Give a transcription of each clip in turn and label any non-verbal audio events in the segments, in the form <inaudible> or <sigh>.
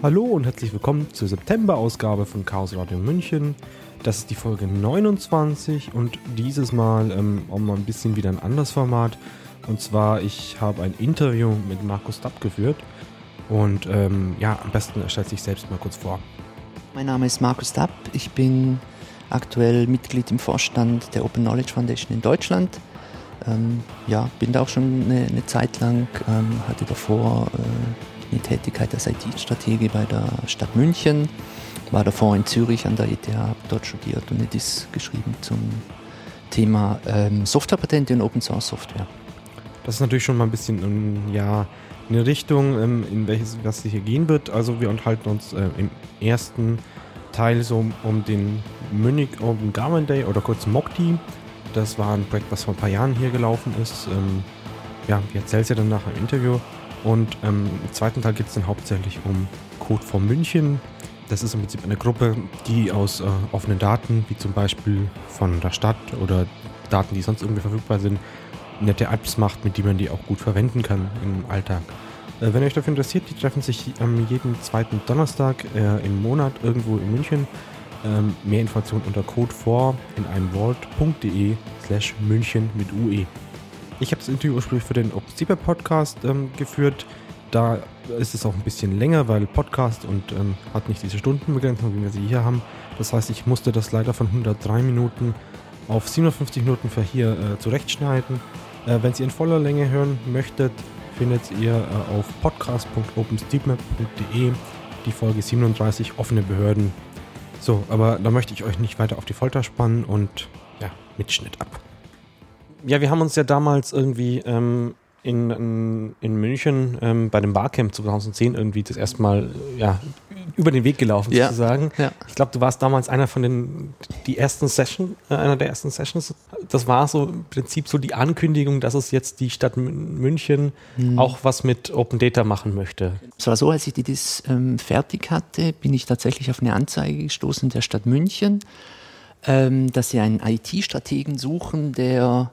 Hallo und herzlich willkommen zur September-Ausgabe von Chaos Radio München. Das ist die Folge 29 und dieses Mal ähm, auch mal ein bisschen wieder ein anderes Format. Und zwar, ich habe ein Interview mit Markus Dapp geführt. Und ähm, ja, am besten stellt sich selbst mal kurz vor. Mein Name ist Markus Dapp. Ich bin aktuell Mitglied im Vorstand der Open Knowledge Foundation in Deutschland. Ähm, ja, bin da auch schon eine, eine Zeit lang, ähm, hatte davor äh, eine Tätigkeit als IT-Stratege bei der Stadt München, war davor in Zürich an der ETH, habe dort studiert und eine Diss geschrieben zum Thema ähm, Softwarepatente und Open Source Software. Das ist natürlich schon mal ein bisschen, um, ja, eine Richtung, ähm, in welches was hier gehen wird. Also wir unterhalten uns äh, im ersten Teil so um den Munich Open Government Day oder kurz MOCTI. Das war ein Projekt, was vor ein paar Jahren hier gelaufen ist. Ähm, ja, ich erzähle es ja dann nachher im Interview. Und ähm, im zweiten Teil geht es dann hauptsächlich um Code for München. Das ist im Prinzip eine Gruppe, die aus äh, offenen Daten, wie zum Beispiel von der Stadt oder Daten, die sonst irgendwie verfügbar sind, nette Apps macht, mit denen man die auch gut verwenden kann im Alltag. Äh, wenn euch dafür interessiert, die treffen sich ähm, jeden zweiten Donnerstag äh, im Monat irgendwo in München. Ähm, mehr Informationen unter code vor in einem Wort.de slash München mit UE. Ich habe das Interview ursprünglich für den OpenStreetMap Podcast ähm, geführt. Da ist es auch ein bisschen länger, weil Podcast und ähm, hat nicht diese Stundenbegrenzung, wie wir sie hier haben. Das heißt, ich musste das leider von 103 Minuten auf 57 Minuten für hier äh, zurechtschneiden. Äh, wenn Sie in voller Länge hören möchtet, findet ihr äh, auf podcast.openstreetmap.de die Folge 37 offene Behörden. So, aber da möchte ich euch nicht weiter auf die Folter spannen und ja, Mitschnitt ab. Ja, wir haben uns ja damals irgendwie ähm, in, in, in, München ähm, bei dem Barcamp 2010 irgendwie das erste Mal ja, über den Weg gelaufen, ja. sozusagen. Ja. Ich glaube, du warst damals einer von den die ersten Session, äh, einer der ersten Sessions. Das war so im Prinzip so die Ankündigung, dass es jetzt die Stadt München mhm. auch was mit Open Data machen möchte. Es war so, als ich die das ähm, fertig hatte, bin ich tatsächlich auf eine Anzeige gestoßen der Stadt München, ähm, dass sie einen IT-Strategen suchen, der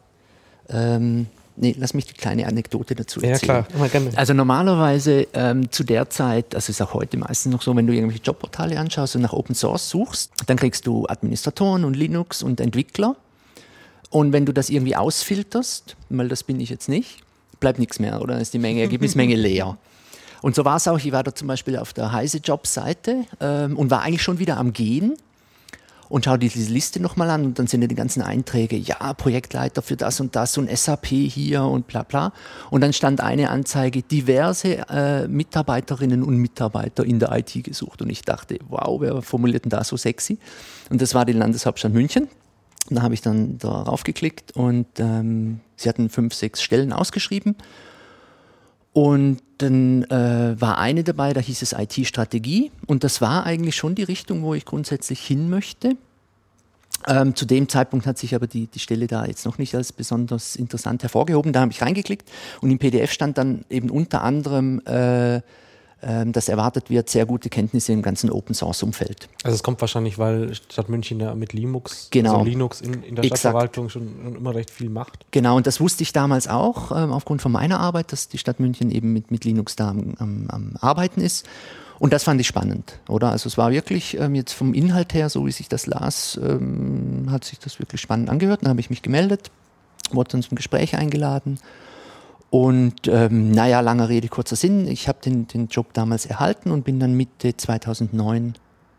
ähm, Nee, lass mich die kleine Anekdote dazu erzählen. Ja, klar, immer gerne. Also normalerweise ähm, zu der Zeit, also ist auch heute meistens noch so, wenn du irgendwelche Jobportale anschaust und nach Open Source suchst, dann kriegst du Administratoren und Linux und Entwickler. Und wenn du das irgendwie ausfilterst, weil das bin ich jetzt nicht, bleibt nichts mehr, oder? Dann ist die Menge, Ergebnismenge <laughs> leer. Und so war es auch, ich war da zum Beispiel auf der Heise Jobs-Seite ähm, und war eigentlich schon wieder am Gehen und schau dir diese Liste nochmal an und dann sind ja die ganzen Einträge, ja, Projektleiter für das und das und SAP hier und bla bla. Und dann stand eine Anzeige, diverse äh, Mitarbeiterinnen und Mitarbeiter in der IT gesucht. Und ich dachte, wow, wer formuliert denn da so sexy? Und das war die Landeshauptstadt München. Da habe ich dann darauf geklickt und ähm, sie hatten fünf, sechs Stellen ausgeschrieben. Und dann äh, war eine dabei, da hieß es IT-Strategie. Und das war eigentlich schon die Richtung, wo ich grundsätzlich hin möchte. Ähm, zu dem Zeitpunkt hat sich aber die, die Stelle da jetzt noch nicht als besonders interessant hervorgehoben. Da habe ich reingeklickt und im PDF stand dann eben unter anderem äh, ähm, dass erwartet wird, sehr gute Kenntnisse im ganzen Open Source Umfeld. Also es kommt wahrscheinlich, weil Stadt München ja mit Linux, genau. also Linux in, in der Exakt. Stadtverwaltung schon immer recht viel macht. Genau, und das wusste ich damals auch, ähm, aufgrund von meiner Arbeit, dass die Stadt München eben mit, mit Linux da am, am, am Arbeiten ist. Und das fand ich spannend, oder? Also es war wirklich ähm, jetzt vom Inhalt her, so wie sich das las, ähm, hat sich das wirklich spannend angehört. Dann habe ich mich gemeldet, wurde dann zum Gespräch eingeladen und ähm, naja, langer Rede, kurzer Sinn. Ich habe den, den Job damals erhalten und bin dann Mitte 2009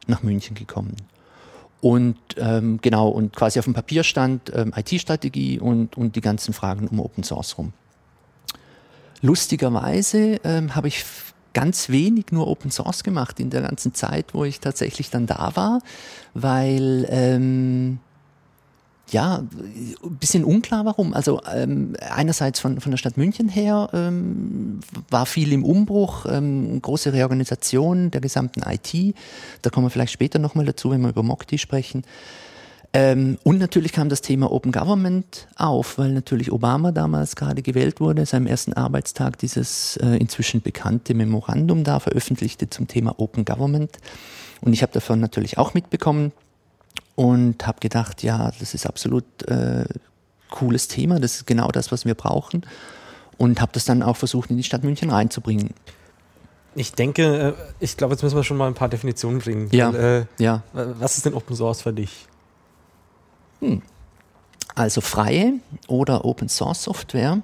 nach München gekommen. Und ähm, genau, und quasi auf dem Papier stand ähm, IT-Strategie und, und die ganzen Fragen um Open Source rum. Lustigerweise ähm, habe ich ganz wenig nur Open Source gemacht in der ganzen Zeit, wo ich tatsächlich dann da war, weil ähm, ja, ein bisschen unklar warum. Also ähm, einerseits von, von der Stadt München her ähm, war viel im Umbruch, ähm, große Reorganisation der gesamten IT. Da kommen wir vielleicht später nochmal dazu, wenn wir über Mokti sprechen. Ähm, und natürlich kam das Thema Open Government auf, weil natürlich Obama damals gerade gewählt wurde, seinem ersten Arbeitstag dieses äh, inzwischen bekannte Memorandum da veröffentlichte zum Thema Open Government. Und ich habe davon natürlich auch mitbekommen und habe gedacht, ja, das ist absolut äh, cooles Thema, das ist genau das, was wir brauchen und habe das dann auch versucht in die Stadt München reinzubringen. Ich denke, äh, ich glaube, jetzt müssen wir schon mal ein paar Definitionen bringen. Ja. Weil, äh, ja. Was ist denn Open Source für dich? Hm. Also freie oder Open Source Software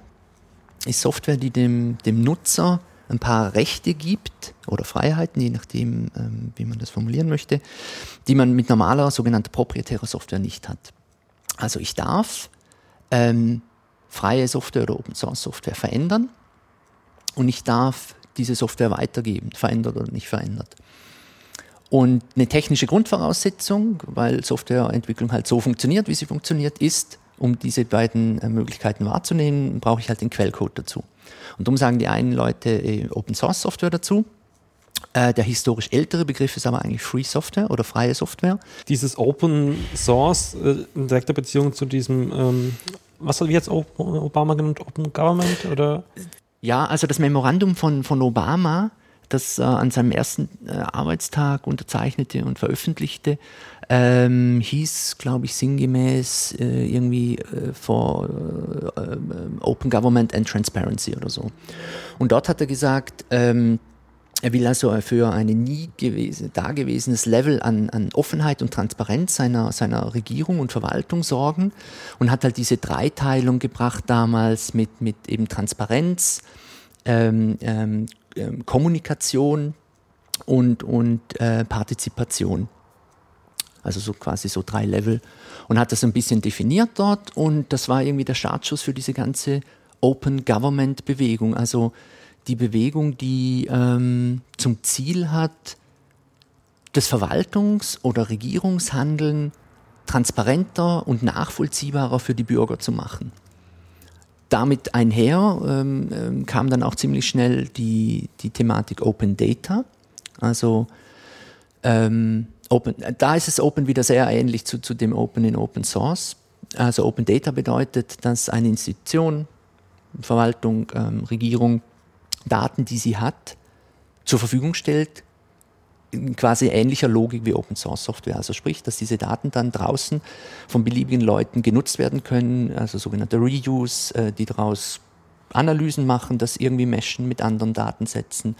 ist Software, die dem, dem Nutzer ein paar Rechte gibt oder Freiheiten, je nachdem, ähm, wie man das formulieren möchte, die man mit normaler sogenannter proprietärer Software nicht hat. Also ich darf ähm, freie Software oder Open Source Software verändern und ich darf diese Software weitergeben, verändert oder nicht verändert. Und eine technische Grundvoraussetzung, weil Softwareentwicklung halt so funktioniert, wie sie funktioniert, ist, um diese beiden äh, Möglichkeiten wahrzunehmen, brauche ich halt den Quellcode dazu. Und darum sagen die einen Leute äh, Open Source Software dazu. Äh, der historisch ältere Begriff ist aber eigentlich Free Software oder freie Software. Dieses Open Source äh, in direkter Beziehung zu diesem, ähm, was hat jetzt Obama genannt, Open Government oder? Ja, also das Memorandum von, von Obama, das äh, an seinem ersten äh, Arbeitstag unterzeichnete und veröffentlichte, ähm, hieß, glaube ich, sinngemäß äh, irgendwie äh, for äh, Open Government and Transparency oder so. Und dort hat er gesagt, ähm, er will also für ein nie gewesen, dagewesenes Level an, an Offenheit und Transparenz seiner, seiner Regierung und Verwaltung sorgen und hat halt diese Dreiteilung gebracht damals mit, mit eben Transparenz, ähm, ähm, ähm Kommunikation und, und äh, Partizipation. Also so quasi so drei Level. Und hat das ein bisschen definiert dort und das war irgendwie der Startschuss für diese ganze Open Government Bewegung. Also die Bewegung, die ähm, zum Ziel hat, das Verwaltungs- oder Regierungshandeln transparenter und nachvollziehbarer für die Bürger zu machen. Damit einher ähm, ähm, kam dann auch ziemlich schnell die, die Thematik Open Data. Also ähm, Open, da ist es Open wieder sehr ähnlich zu, zu dem Open in Open Source. Also Open Data bedeutet, dass eine Institution, Verwaltung, ähm, Regierung Daten, die sie hat, zur Verfügung stellt, quasi ähnlicher Logik wie Open Source Software. Also sprich, dass diese Daten dann draußen von beliebigen Leuten genutzt werden können, also sogenannte Reuse, äh, die daraus Analysen machen, das irgendwie meshen mit anderen Datensätzen,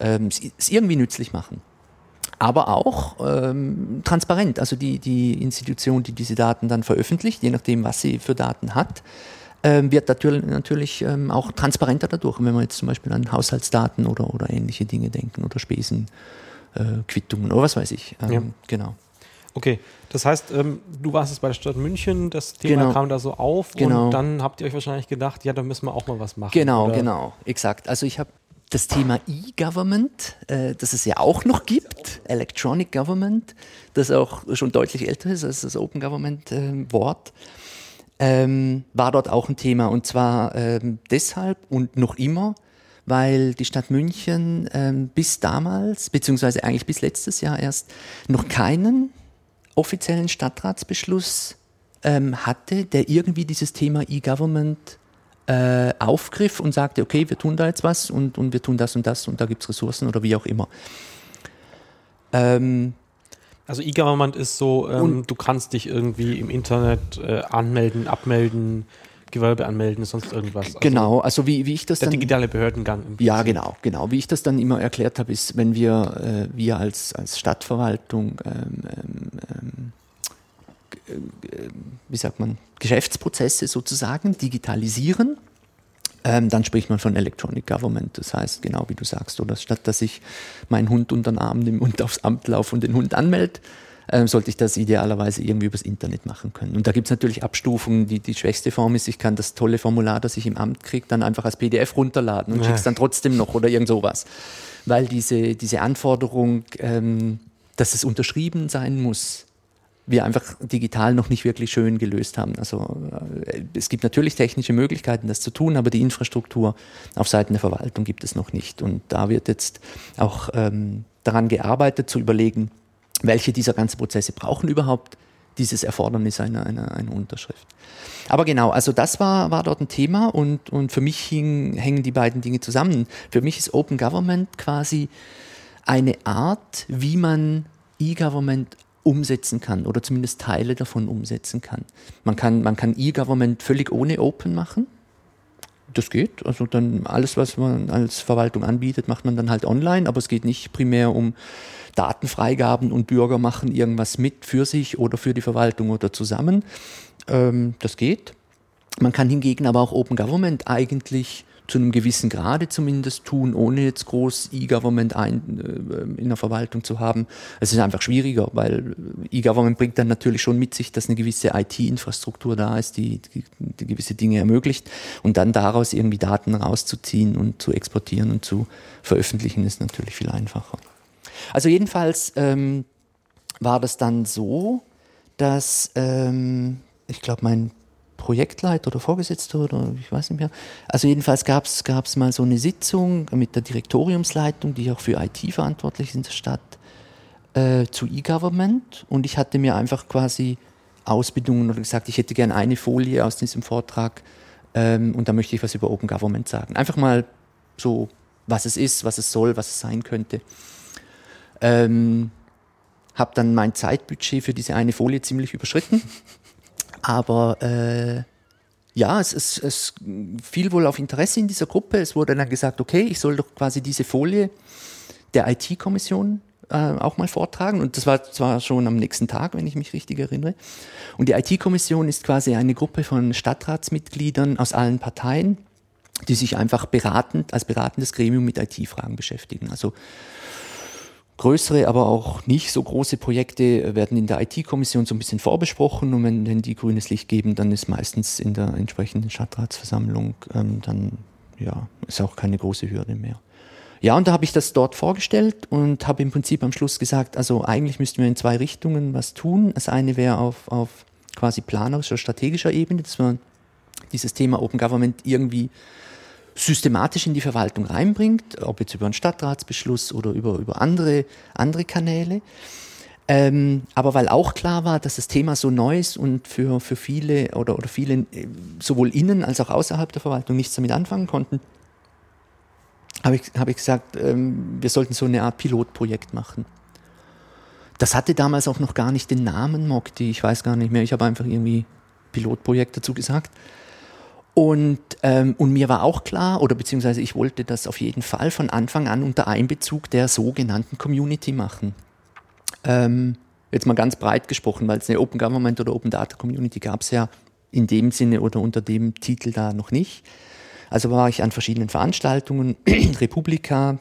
ähm, es irgendwie nützlich machen. Aber auch ähm, transparent, also die, die Institution, die diese Daten dann veröffentlicht, je nachdem, was sie für Daten hat, ähm, wird natürlich, natürlich ähm, auch transparenter dadurch, wenn wir jetzt zum Beispiel an Haushaltsdaten oder, oder ähnliche Dinge denken oder Spesen, äh, Quittungen oder was weiß ich. Ähm, ja. Genau. Okay, das heißt, ähm, du warst jetzt bei der Stadt München, das Thema genau. kam da so auf genau. und dann habt ihr euch wahrscheinlich gedacht, ja, da müssen wir auch mal was machen. Genau, oder? genau, exakt. Also ich habe das Thema E-Government, äh, das es ja auch noch gibt, Electronic Government, das auch schon deutlich älter ist als das Open Government-Wort. Äh, ähm, war dort auch ein Thema. Und zwar ähm, deshalb und noch immer, weil die Stadt München ähm, bis damals, beziehungsweise eigentlich bis letztes Jahr erst, noch keinen offiziellen Stadtratsbeschluss ähm, hatte, der irgendwie dieses Thema E-Government äh, aufgriff und sagte, okay, wir tun da jetzt was und, und wir tun das und das und da gibt es Ressourcen oder wie auch immer. Ähm, also E-Government ist so, ähm, du kannst dich irgendwie im Internet äh, anmelden, abmelden, Gewerbe anmelden, sonst irgendwas. Also genau, also wie, wie ich das der dann... Der digitale Behördengang. Ja, genau, genau. Wie ich das dann immer erklärt habe, ist, wenn wir, äh, wir als, als Stadtverwaltung, ähm, ähm, äh, wie sagt man, Geschäftsprozesse sozusagen digitalisieren, ähm, dann spricht man von Electronic Government. Das heißt, genau wie du sagst, oder statt dass ich meinen Hund unter den Arm nehme und aufs Amt laufe und den Hund anmelde, ähm, sollte ich das idealerweise irgendwie übers Internet machen können. Und da gibt es natürlich Abstufungen. Die, die schwächste Form ist, ich kann das tolle Formular, das ich im Amt kriege, dann einfach als PDF runterladen und ja. schick's dann trotzdem noch oder irgend sowas. Weil diese, diese Anforderung, ähm, dass es unterschrieben sein muss, wir einfach digital noch nicht wirklich schön gelöst haben. Also äh, es gibt natürlich technische Möglichkeiten, das zu tun, aber die Infrastruktur auf Seiten der Verwaltung gibt es noch nicht. Und da wird jetzt auch ähm, daran gearbeitet, zu überlegen, welche dieser ganzen Prozesse brauchen überhaupt dieses Erfordernis einer, einer, einer Unterschrift. Aber genau, also das war, war dort ein Thema und, und für mich hing, hängen die beiden Dinge zusammen. Für mich ist Open Government quasi eine Art, wie man E-Government umsetzen kann oder zumindest Teile davon umsetzen kann. Man kann, man kann E-Government völlig ohne Open machen. Das geht. Also dann alles, was man als Verwaltung anbietet, macht man dann halt online, aber es geht nicht primär um Datenfreigaben und Bürger machen irgendwas mit für sich oder für die Verwaltung oder zusammen. Ähm, das geht. Man kann hingegen aber auch Open Government eigentlich zu einem gewissen Grade zumindest tun, ohne jetzt groß E-Government äh, in der Verwaltung zu haben. Es ist einfach schwieriger, weil E-Government bringt dann natürlich schon mit sich, dass eine gewisse IT-Infrastruktur da ist, die, die, die, gewisse Dinge ermöglicht und dann daraus irgendwie Daten rauszuziehen und zu exportieren und zu veröffentlichen ist natürlich viel einfacher. Also jedenfalls ähm, war das dann so, dass ähm, ich glaube, mein Projektleiter oder Vorgesetzter oder ich weiß nicht mehr. Also jedenfalls gab es mal so eine Sitzung mit der Direktoriumsleitung, die auch für IT verantwortlich ist in der Stadt, äh, zu E-Government und ich hatte mir einfach quasi Ausbildungen oder gesagt, ich hätte gerne eine Folie aus diesem Vortrag ähm, und da möchte ich was über Open Government sagen. Einfach mal so, was es ist, was es soll, was es sein könnte. Ähm, habe dann mein Zeitbudget für diese eine Folie ziemlich überschritten aber äh, ja, es, es, es fiel wohl auf Interesse in dieser Gruppe. Es wurde dann gesagt, okay, ich soll doch quasi diese Folie der IT-Kommission äh, auch mal vortragen. Und das war zwar schon am nächsten Tag, wenn ich mich richtig erinnere. Und die IT-Kommission ist quasi eine Gruppe von Stadtratsmitgliedern aus allen Parteien, die sich einfach beratend, als beratendes Gremium mit IT-Fragen beschäftigen. Also Größere, aber auch nicht so große Projekte werden in der IT-Kommission so ein bisschen vorbesprochen und wenn, wenn, die grünes Licht geben, dann ist meistens in der entsprechenden Stadtratsversammlung ähm, dann ja, ist auch keine große Hürde mehr. Ja, und da habe ich das dort vorgestellt und habe im Prinzip am Schluss gesagt, also eigentlich müssten wir in zwei Richtungen was tun. Das eine wäre auf, auf quasi planerischer, strategischer Ebene, dass man dieses Thema Open Government irgendwie systematisch in die Verwaltung reinbringt, ob jetzt über einen Stadtratsbeschluss oder über, über andere, andere Kanäle. Ähm, aber weil auch klar war, dass das Thema so neu ist und für, für viele oder, oder viele äh, sowohl innen als auch außerhalb der Verwaltung nichts damit anfangen konnten, habe ich, hab ich gesagt, ähm, wir sollten so eine Art Pilotprojekt machen. Das hatte damals auch noch gar nicht den Namen Mokti, ich weiß gar nicht mehr, ich habe einfach irgendwie Pilotprojekt dazu gesagt. Und, ähm, und mir war auch klar, oder beziehungsweise ich wollte das auf jeden Fall von Anfang an unter Einbezug der sogenannten Community machen. Ähm, jetzt mal ganz breit gesprochen, weil es eine Open Government oder Open Data Community gab es ja in dem Sinne oder unter dem Titel da noch nicht. Also war ich an verschiedenen Veranstaltungen, <clears throat> Republika,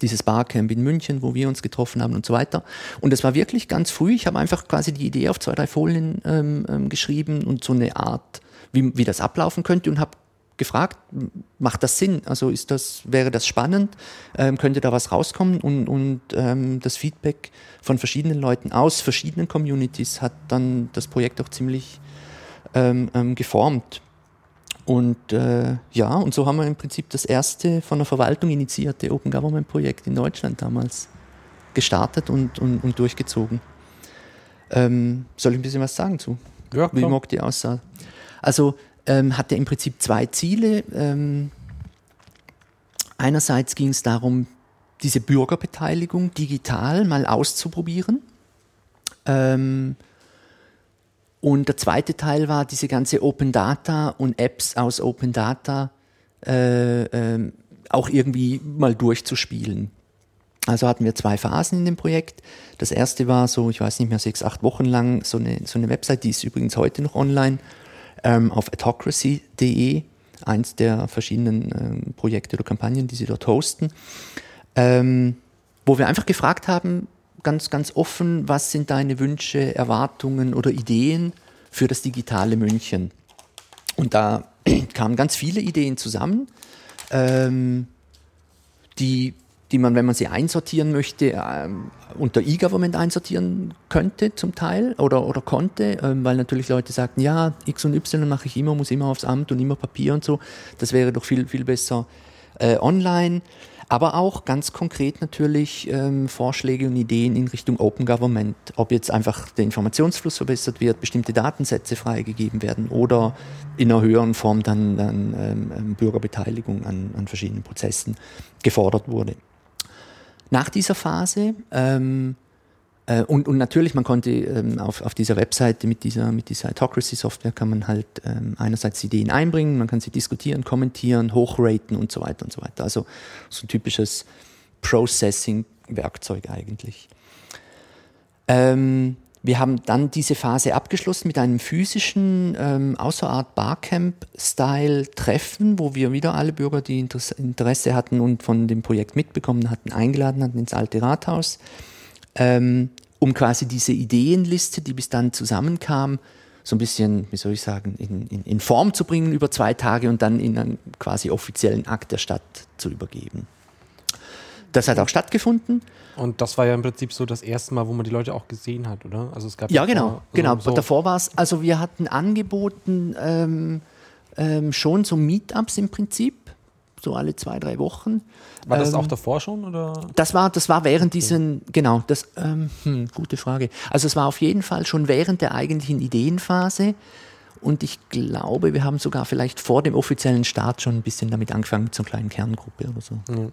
dieses Barcamp in München, wo wir uns getroffen haben und so weiter. Und es war wirklich ganz früh. Ich habe einfach quasi die Idee auf zwei, drei Folien ähm, ähm, geschrieben und so eine Art wie, wie das ablaufen könnte und habe gefragt, macht das Sinn? Also ist das, wäre das spannend? Ähm, könnte da was rauskommen? Und, und ähm, das Feedback von verschiedenen Leuten aus verschiedenen Communities hat dann das Projekt auch ziemlich ähm, ähm geformt. Und äh, ja, und so haben wir im Prinzip das erste von der Verwaltung initiierte Open Government Projekt in Deutschland damals gestartet und, und, und durchgezogen. Ähm, soll ich ein bisschen was sagen zu? Ja, wie Mokti aussah? Also ähm, hatte im Prinzip zwei Ziele. Ähm, einerseits ging es darum, diese Bürgerbeteiligung digital mal auszuprobieren. Ähm, und der zweite Teil war, diese ganze Open Data und Apps aus Open Data äh, äh, auch irgendwie mal durchzuspielen. Also hatten wir zwei Phasen in dem Projekt. Das erste war so, ich weiß nicht mehr, sechs, acht Wochen lang so eine, so eine Website, die ist übrigens heute noch online, ähm, auf autocracy.de, eins der verschiedenen ähm, Projekte oder Kampagnen, die sie dort hosten, ähm, wo wir einfach gefragt haben, ganz, ganz offen, was sind deine Wünsche, Erwartungen oder Ideen für das digitale München? Und da <clears throat> kamen ganz viele Ideen zusammen, ähm, die die man, wenn man sie einsortieren möchte, ähm, unter E-Government einsortieren könnte zum Teil oder, oder konnte, ähm, weil natürlich Leute sagten, ja, X und Y mache ich immer, muss immer aufs Amt und immer Papier und so. Das wäre doch viel, viel besser äh, online. Aber auch ganz konkret natürlich ähm, Vorschläge und Ideen in Richtung Open Government, ob jetzt einfach der Informationsfluss verbessert wird, bestimmte Datensätze freigegeben werden oder in einer höheren Form dann, dann ähm, Bürgerbeteiligung an, an verschiedenen Prozessen gefordert wurde. Nach dieser Phase ähm, Äh, und, und natürlich, man konnte ähm, auf, auf dieser Webseite mit dieser, mit dieser Autocracy-Software kann man halt ähm, einerseits Ideen einbringen, man kann sie diskutieren, kommentieren, hochraten und so weiter und so weiter. Also so ein typisches Processing-Werkzeug eigentlich. Ähm, wir haben dann diese Phase abgeschlossen mit einem physischen, ähm, außerart Barcamp-Style-Treffen, wo wir wieder alle Bürger, die Interesse hatten und von dem Projekt mitbekommen hatten, eingeladen hatten ins alte Rathaus, ähm, um quasi diese Ideenliste, die bis dann zusammenkam, so ein bisschen, wie soll ich sagen, in, in, in Form zu bringen über zwei Tage und dann in einen quasi offiziellen Akt der Stadt zu übergeben. Das hat auch stattgefunden. Und das war ja im Prinzip so das erste Mal, wo man die Leute auch gesehen hat, oder? Also es gab ja genau, genau. So davor war es, also wir hatten angeboten ähm, ähm, schon so Meetups im Prinzip, so alle zwei drei Wochen. War das ähm, auch davor schon oder? Das war, das war während diesen, genau, das, ähm, hm, gute Frage. Also es war auf jeden Fall schon während der eigentlichen Ideenphase. Und ich glaube, wir haben sogar vielleicht vor dem offiziellen Start schon ein bisschen damit angefangen mit so einer kleinen Kerngruppe oder so. Ja.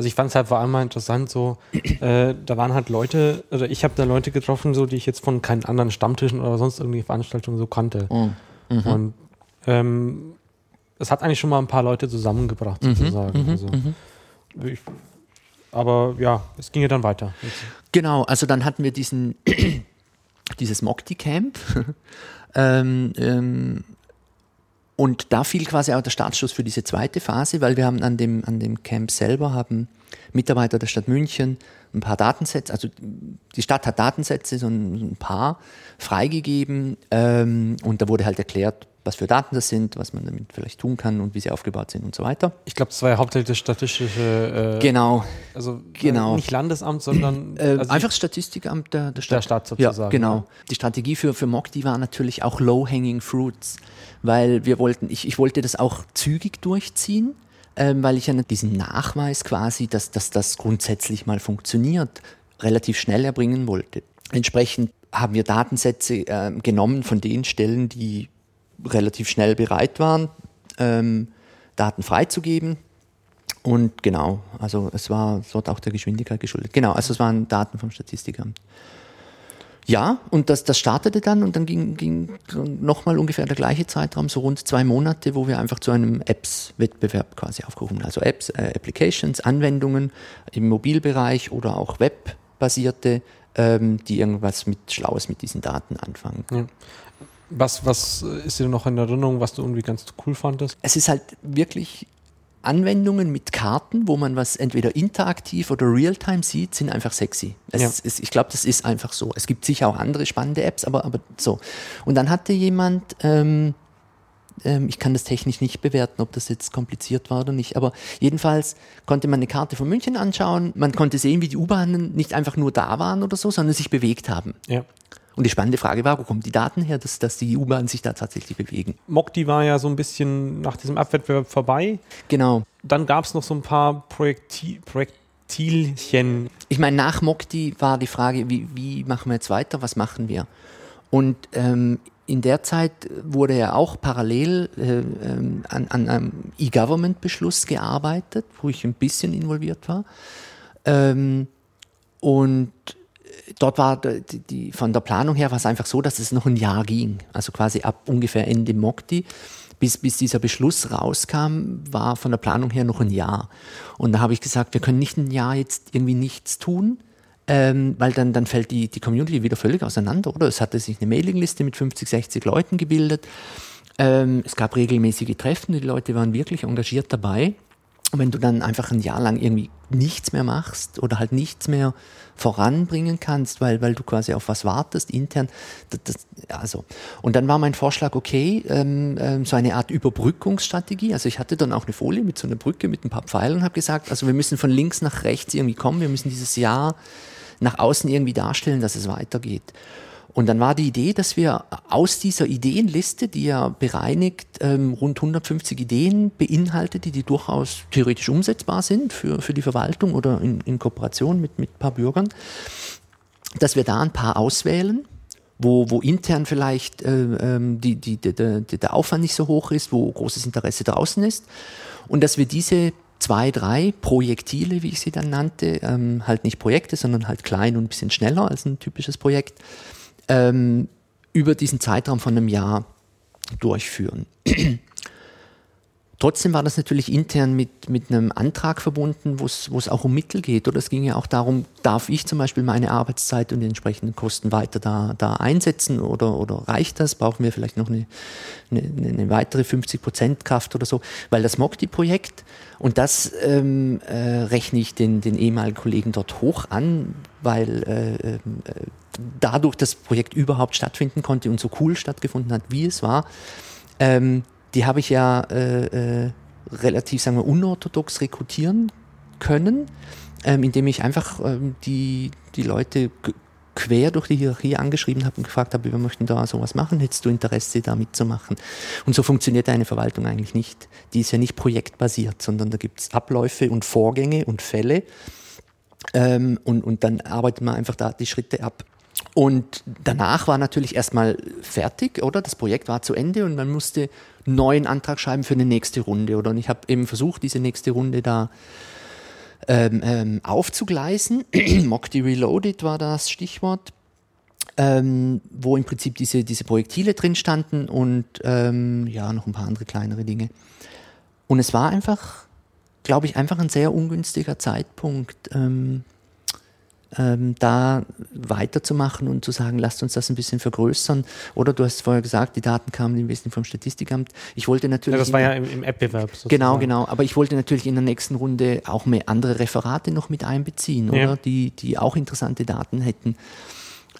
Also ich fand es halt vor allem mal interessant, so, äh, da waren halt Leute, oder ich habe da Leute getroffen, so, die ich jetzt von keinen anderen Stammtischen oder sonst irgendwie Veranstaltungen so kannte. Oh. Mhm. Und ähm, es hat eigentlich schon mal ein paar Leute zusammengebracht, mhm. sozusagen. Mhm. Also, mhm. ich, aber ja, es ging ja dann weiter. Genau, also dann hatten wir diesen, <clears throat> dieses Mokti Camp. <laughs> ähm, ähm, und da fiel quasi auch der Startschuss für diese zweite Phase, weil wir haben an dem, an dem Camp selber haben Mitarbeiter der Stadt München ein paar Datensätze, also die Stadt hat Datensätze, so ein, paar freigegeben ähm, und da wurde halt erklärt, was für Daten das sind, was man damit vielleicht tun kann und wie sie aufgebaut sind und so weiter. Ich glaube, das war ja hauptsächlich statistische. Äh, genau. Also genau. nicht Landesamt, sondern <clears throat> äh, also einfach Statistikamt der, der Stadt. Der Stadt sozusagen. Ja, genau. Ja. Die Strategie für für Mokti war natürlich auch low-hanging fruits, weil wir wollten, ich, ich wollte das auch zügig durchziehen. Ähm, weil ich ja diesen Nachweis quasi, dass, dass das grundsätzlich mal funktioniert, relativ schnell erbringen wollte. Entsprechend haben wir Datensätze äh, genommen von den Stellen, die relativ schnell bereit waren, ähm, Daten freizugeben. Und genau, also es war dort auch der Geschwindigkeit geschuldet. Genau, also es waren Daten vom Statistikamt. Ja, und das, das startete dann und dann ging, ging nochmal ungefähr der gleiche Zeitraum, so rund zwei Monate, wo wir einfach zu einem Apps-Wettbewerb quasi aufgerufen Also Apps, äh, Applications, Anwendungen im Mobilbereich oder auch webbasierte, ähm, die irgendwas mit Schlaues mit diesen Daten anfangen. Ja. Was, was ist dir noch in Erinnerung, was du irgendwie ganz cool fandest? Es ist halt wirklich Anwendungen mit Karten, wo man was entweder interaktiv oder realtime sieht, sind einfach sexy. Ja. es, ich glaube, das ist einfach so. Es gibt sicher auch andere spannende Apps, aber, aber so. Und dann hatte jemand, ähm, ähm, ich kann das technisch nicht bewerten, ob das jetzt kompliziert war oder nicht, aber jedenfalls konnte man eine Karte von München anschauen, man konnte sehen, wie die U-Bahnen nicht einfach nur da waren oder so, sondern sich bewegt haben. Ja. Und die spannende Frage war, wo kommen die Daten her, dass, dass die U-Bahnen sich da tatsächlich bewegen? Mokti war ja so ein bisschen nach diesem Abwettbewerb vorbei. Genau. Dann gab es noch so ein paar Projekti Projektilchen. Ich meine, nach Mokti war die Frage, wie, wie machen wir jetzt weiter, was machen wir? Und ähm, in der Zeit wurde ja auch parallel äh, ähm, an, an, einem E-Government-Beschluss gearbeitet, wo ich ein bisschen involviert war. Ähm, und dort war die, die, von der Planung her war es einfach so, dass es noch ein Jahr ging. Also quasi ab ungefähr Ende Mokti. Bis, bis dieser Beschluss rauskam, war von der Planung her noch ein Jahr. Und da habe ich gesagt, wir können nicht ein Jahr jetzt irgendwie nichts tun, ähm, weil dann, dann fällt die, die Community wieder völlig auseinander, oder? Es hatte sich eine Mailingliste mit 50, 60 Leuten gebildet. Ähm, es gab regelmäßige Treffen, die Leute waren wirklich engagiert dabei. Und wenn du dann einfach ein Jahr lang irgendwie nichts mehr machst oder halt nichts mehr voranbringen kannst, weil, weil du quasi auf was wartest intern. Das, das, also. Und dann war mein Vorschlag, okay, ähm, ähm, so eine Art Überbrückungsstrategie. Also ich hatte dann auch eine Folie mit so einer Brücke mit ein paar Pfeilen und habe gesagt, also wir müssen von links nach rechts irgendwie kommen, wir müssen dieses Jahr nach außen irgendwie darstellen, dass es weitergeht. Und dann war die Idee, dass wir aus dieser Ideenliste, die ja bereinigt ähm, rund 150 Ideen beinhaltet, die durchaus theoretisch umsetzbar sind für, für die Verwaltung oder in, in Kooperation mit, mit ein paar Bürgern, dass wir da ein paar auswählen, wo, wo intern vielleicht äh, ähm, die, die, die, der Aufwand nicht so hoch ist, wo großes Interesse draußen ist. Und dass wir diese zwei, drei Projektile, wie ich sie dann nannte, ähm, halt nicht Projekte, sondern halt klein und ein bisschen schneller als ein typisches Projekt, ähm, über diesen Zeitraum von einem Jahr durchführen. <clears throat> Trotzdem war das natürlich intern mit, mit einem Antrag verbunden, wo es auch um Mittel geht. Oder es ging ja auch darum, darf ich zum Beispiel meine Arbeitszeit und die entsprechenden Kosten weiter da, da einsetzen oder, oder reicht das? Brauchen wir vielleicht noch eine, eine, eine weitere 50% Kraft oder so? Weil das Mokti-Projekt, und das ähm, äh, rechne ich den, den ehemaligen Kollegen dort hoch an, weil äh, äh, dadurch das Projekt überhaupt stattfinden konnte und so cool stattgefunden hat, wie es war, ähm, die habe ich ja äh, äh, relativ, sagen wir, unorthodox rekrutieren können, ähm, indem ich einfach ähm, die, die Leute quer durch die Hierarchie angeschrieben habe und gefragt habe, wir möchten da sowas machen, hättest du Interesse da mitzumachen? Und so funktioniert eine Verwaltung eigentlich nicht. Die ist ja nicht projektbasiert, sondern da gibt es Abläufe und Vorgänge und Fälle ähm, und, und dann arbeitet man einfach da die Schritte ab. Und danach war natürlich erstmal fertig, oder? Das Projekt war zu Ende und man musste neuen Antrag schreiben für eine nächste Runde. Oder? Und ich habe eben versucht, diese nächste Runde da ähm, ähm, aufzugleisen. <clears throat> Mockdy Reloaded war das Stichwort, ähm, wo im Prinzip diese, diese Projektile drin standen und ähm, ja, noch ein paar andere kleinere Dinge. Und es war einfach, glaube ich, einfach ein sehr ungünstiger Zeitpunkt, ähm, da weiterzumachen und zu sagen, lasst uns das ein bisschen vergrößern. Oder du hast vorher gesagt, die Daten kamen im Wesentlichen vom Statistikamt. Ich wollte natürlich. Ja, das war ja im, im App-Bewerb. Genau, genau. Aber ich wollte natürlich in der nächsten Runde auch mehr andere Referate noch mit einbeziehen, oder? Die, die auch interessante Daten hätten.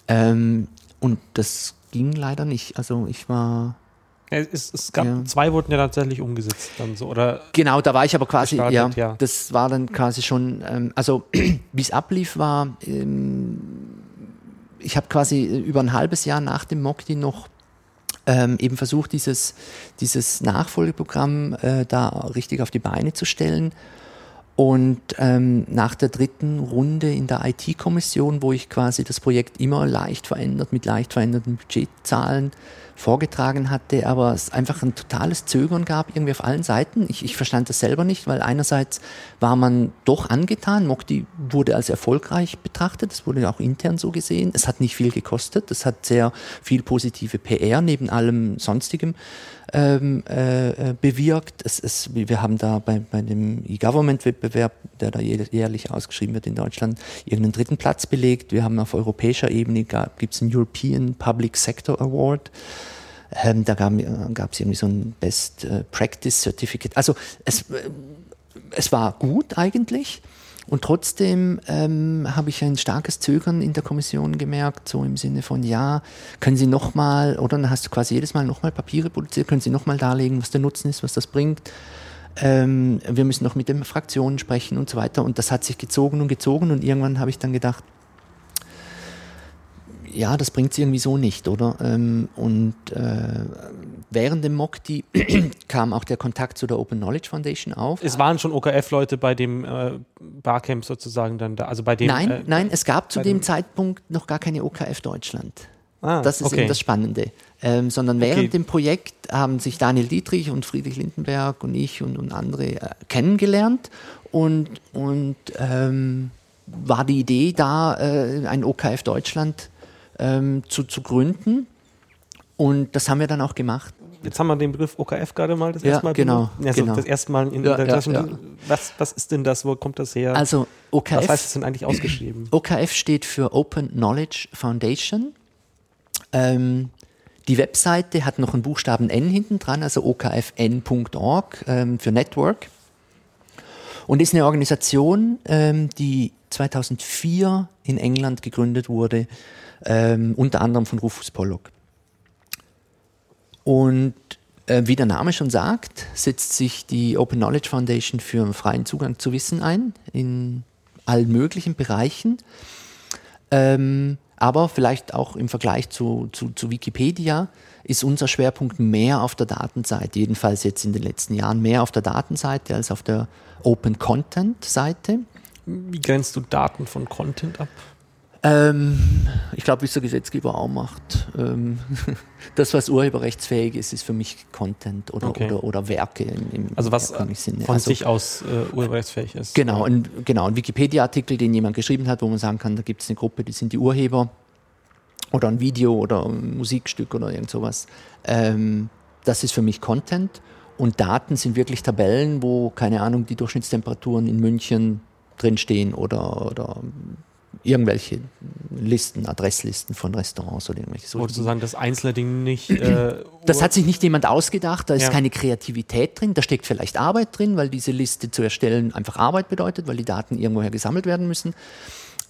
Ähm, und das ging leider nicht. Also ich war es, es gab ja. zwei wurden ja tatsächlich umgesetzt dann so oder? Genau da war ich aber quasi ja, ja, das war dann quasi schon ähm, also <clears throat> wie es ablief war ähm, ich habe quasi über ein halbes Jahr nach dem Mokti noch ähm, eben versucht dieses dieses Nachfolgeprogramm äh, da richtig auf die Beine zu stellen. Und ähm, nach der dritten Runde in der IT-Kommission, wo ich quasi das Projekt immer leicht verändert, mit leicht veränderten Budgetzahlen vorgetragen hatte, aber es einfach ein totales Zögern gab, irgendwie auf allen Seiten. Ich, ich verstand das selber nicht, weil einerseits war man doch angetan, Mokti wurde als erfolgreich betrachtet, das wurde auch intern so gesehen. Es hat nicht viel gekostet, es hat sehr viel positive PR neben allem Sonstigem ähm, äh, äh, bewirkt. Es, es, wir haben da bei, bei dem E-Government-Wettbewerb, der da jährlich ausgeschrieben wird in Deutschland, irgendeinen dritten Platz belegt. Wir haben auf europäischer Ebene, gibt es einen European Public Sector Award. Ähm, da gab es irgendwie so ein Best äh, Practice Certificate. Also es, äh, es war gut eigentlich. Und trotzdem ähm, habe ich ein starkes Zögern in der Kommission gemerkt, so im Sinne von, ja, können Sie nochmal, oder dann hast du quasi jedes Mal nochmal Papiere produziert, können Sie nochmal darlegen, was der Nutzen ist, was das bringt. Ähm, wir müssen noch mit den Fraktionen sprechen und so weiter. Und das hat sich gezogen und gezogen und irgendwann habe ich dann gedacht, ja, das bringt es irgendwie so nicht, oder? Ähm, und äh, während dem Mokti <clears throat> kam auch der Kontakt zu der Open Knowledge Foundation auf. Es waren schon OKF-Leute bei dem äh, Barcamp sozusagen dann da, also bei dem. Nein, äh, nein, es gab zu dem, dem, Zeitpunkt noch gar keine OKF Deutschland. Ah, das ist okay. eben das Spannende. Ähm, sondern während okay. dem Projekt haben sich Daniel Dietrich und Friedrich Lindenberg und ich und, und andere äh, kennengelernt und, und ähm, war die Idee da, äh, ein OKF Deutschland ähm, zu, zu gründen. Und das haben wir dann auch gemacht. Jetzt haben wir den Begriff OKF gerade mal das ja, erste Mal. Genau, also genau. Das erste Mal in ja, der Klasse. Ja. Was, was ist denn das? Wo kommt das her? Also OKF. Was heißt es denn eigentlich ausgeschrieben? OKF steht für Open Knowledge Foundation. Ähm, die Webseite hat noch einen Buchstaben N hinten dran, also okfn.org ähm, für Network. Und ist eine Organisation, ähm, die 2004 in England gegründet wurde ähm, unter anderem von Rufus Pollock. Und äh, wie der Name schon sagt, setzt sich die Open Knowledge Foundation für einen freien Zugang zu Wissen ein, in allen möglichen Bereichen. Ähm, aber vielleicht auch im Vergleich zu, zu, zu, Wikipedia ist unser Schwerpunkt mehr auf der Datenseite, jedenfalls jetzt in den letzten Jahren mehr auf der Datenseite als auf der Open Content Seite. Wie grenzt du Daten von Content ab? Ähm, ich glaube, wie es der Gesetzgeber auch macht. Ähm, <laughs> das, was urheberrechtsfähig ist, ist für mich Content oder, Okay. oder, oder Werke im, im Also was von Also- sich aus äh, urheberrechtsfähig ist. Genau, ein, genau, ein Wikipedia-Artikel, den jemand geschrieben hat, wo man sagen kann, da gibt es eine Gruppe, die sind die Urheber. Oder ein Video oder ein Musikstück oder irgend sowas. Ähm, das ist für mich Content. Und Daten sind wirklich Tabellen, wo, keine Ahnung, die Durchschnittstemperaturen in München drinstehen oder, oder irgendwelche Listen, Adresslisten von Restaurants oder irgendwelche Wolltest du sagen, das einzelne Ding nicht. <clears throat> Äh, das hat sich nicht jemand ausgedacht, da ist Ja. keine Kreativität drin, da steckt vielleicht Arbeit drin, weil diese Liste zu erstellen einfach Arbeit bedeutet, weil die Daten irgendwoher gesammelt werden müssen.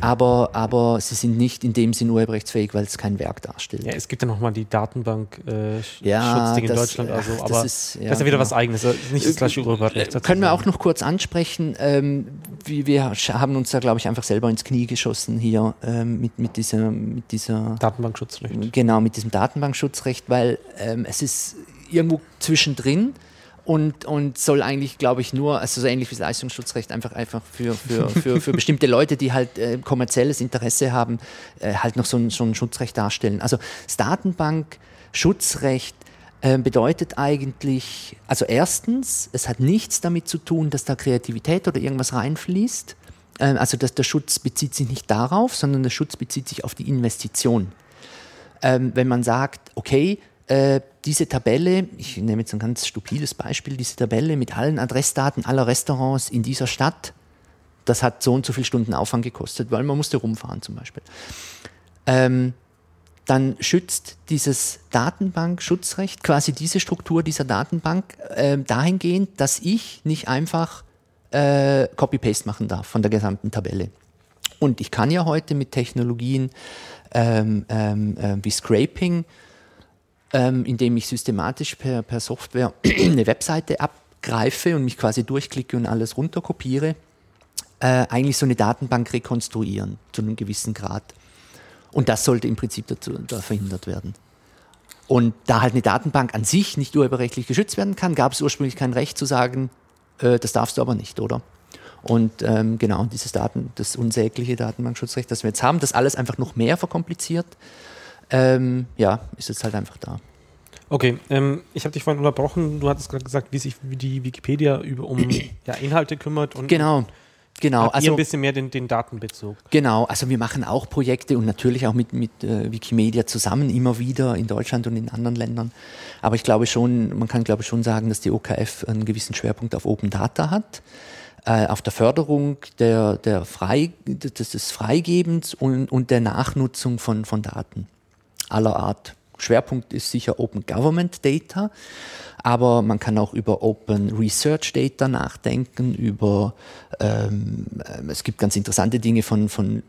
Aber, aber sie sind nicht in dem Sinn urheberrechtsfähig, weil es kein Werk darstellt. ja, es gibt ja nochmal die Datenbank äh, Ja, in das- Deutschland, also, ach, das aber ist- ja, das ist ja wieder was genau. eigenes, das ist nicht das gleiche Urheberrecht. Äh, Können wir auch noch kurz ansprechen, ähm, wie wir haben uns da, glaube ich, einfach selber ins Knie geschossen hier ähm, mit, mit dieser, mit dieser Datenbankschutzrecht. Genau, mit diesem Datenbankschutzrecht, weil ähm, es ist irgendwo zwischendrin und, und soll eigentlich, glaube ich, nur, also so ähnlich wie das Leistungsschutzrecht, einfach, einfach für, für, für, für bestimmte Leute, die halt äh, kommerzielles Interesse haben, äh, halt noch so ein, so ein Schutzrecht darstellen. Also das Datenbankschutzrecht äh, bedeutet eigentlich, also erstens, es hat nichts damit zu tun, dass da Kreativität oder irgendwas reinfließt. Ähm, also dass der Schutz bezieht sich nicht darauf, sondern der Schutz bezieht sich auf die Investition ähm, wenn man sagt, okay, äh, diese Tabelle, ich nehme jetzt ein ganz stupides Beispiel, diese Tabelle mit allen Adressdaten aller Restaurants in dieser Stadt, das hat so und so viele Stunden Aufwand gekostet, weil man musste rumfahren zum Beispiel. Ähm, dann schützt dieses Datenbankschutzrecht quasi diese Struktur dieser Datenbank äh, dahingehend, dass ich nicht einfach äh, Copy-Paste machen darf von der gesamten Tabelle. Und ich kann ja heute mit Technologien ähm, ähm, äh, wie Scraping, ähm, indem ich systematisch per, per Software <clears throat> eine Webseite abgreife und mich quasi durchklicke und alles runterkopiere, äh, eigentlich so eine Datenbank rekonstruieren zu einem gewissen Grad. Und das sollte im Prinzip dazu, da verhindert werden. Und da halt eine Datenbank an sich nicht urheberrechtlich geschützt werden kann, gab es ursprünglich kein Recht zu sagen, äh, das darfst du aber nicht, oder? Und ähm, genau, dieses Daten, das unsägliche Datenbankschutzrecht, das wir jetzt haben, das alles einfach noch mehr verkompliziert, ähm, ja, ist jetzt halt einfach da. Okay, ähm, ich habe dich vorhin unterbrochen. Du hattest gerade gesagt, wie sich die Wikipedia über, um <clears throat> ja, Inhalte kümmert und Genau, genau. habt Also, ein bisschen mehr den, den Datenbezug. Genau, also wir machen auch Projekte und natürlich auch mit, mit äh, Wikimedia zusammen, immer wieder in Deutschland und in anderen Ländern. Aber ich glaube schon, man kann glaube ich schon sagen, dass die OKF einen gewissen Schwerpunkt auf Open Data hat, äh, auf der Förderung der, der Frei, des, des Freigebens und, und der Nachnutzung von, von Daten aller Art. Schwerpunkt ist sicher Open Government Data, aber man kann auch über Open Research Data nachdenken, über, ähm, äh, es gibt ganz interessante Dinge von, von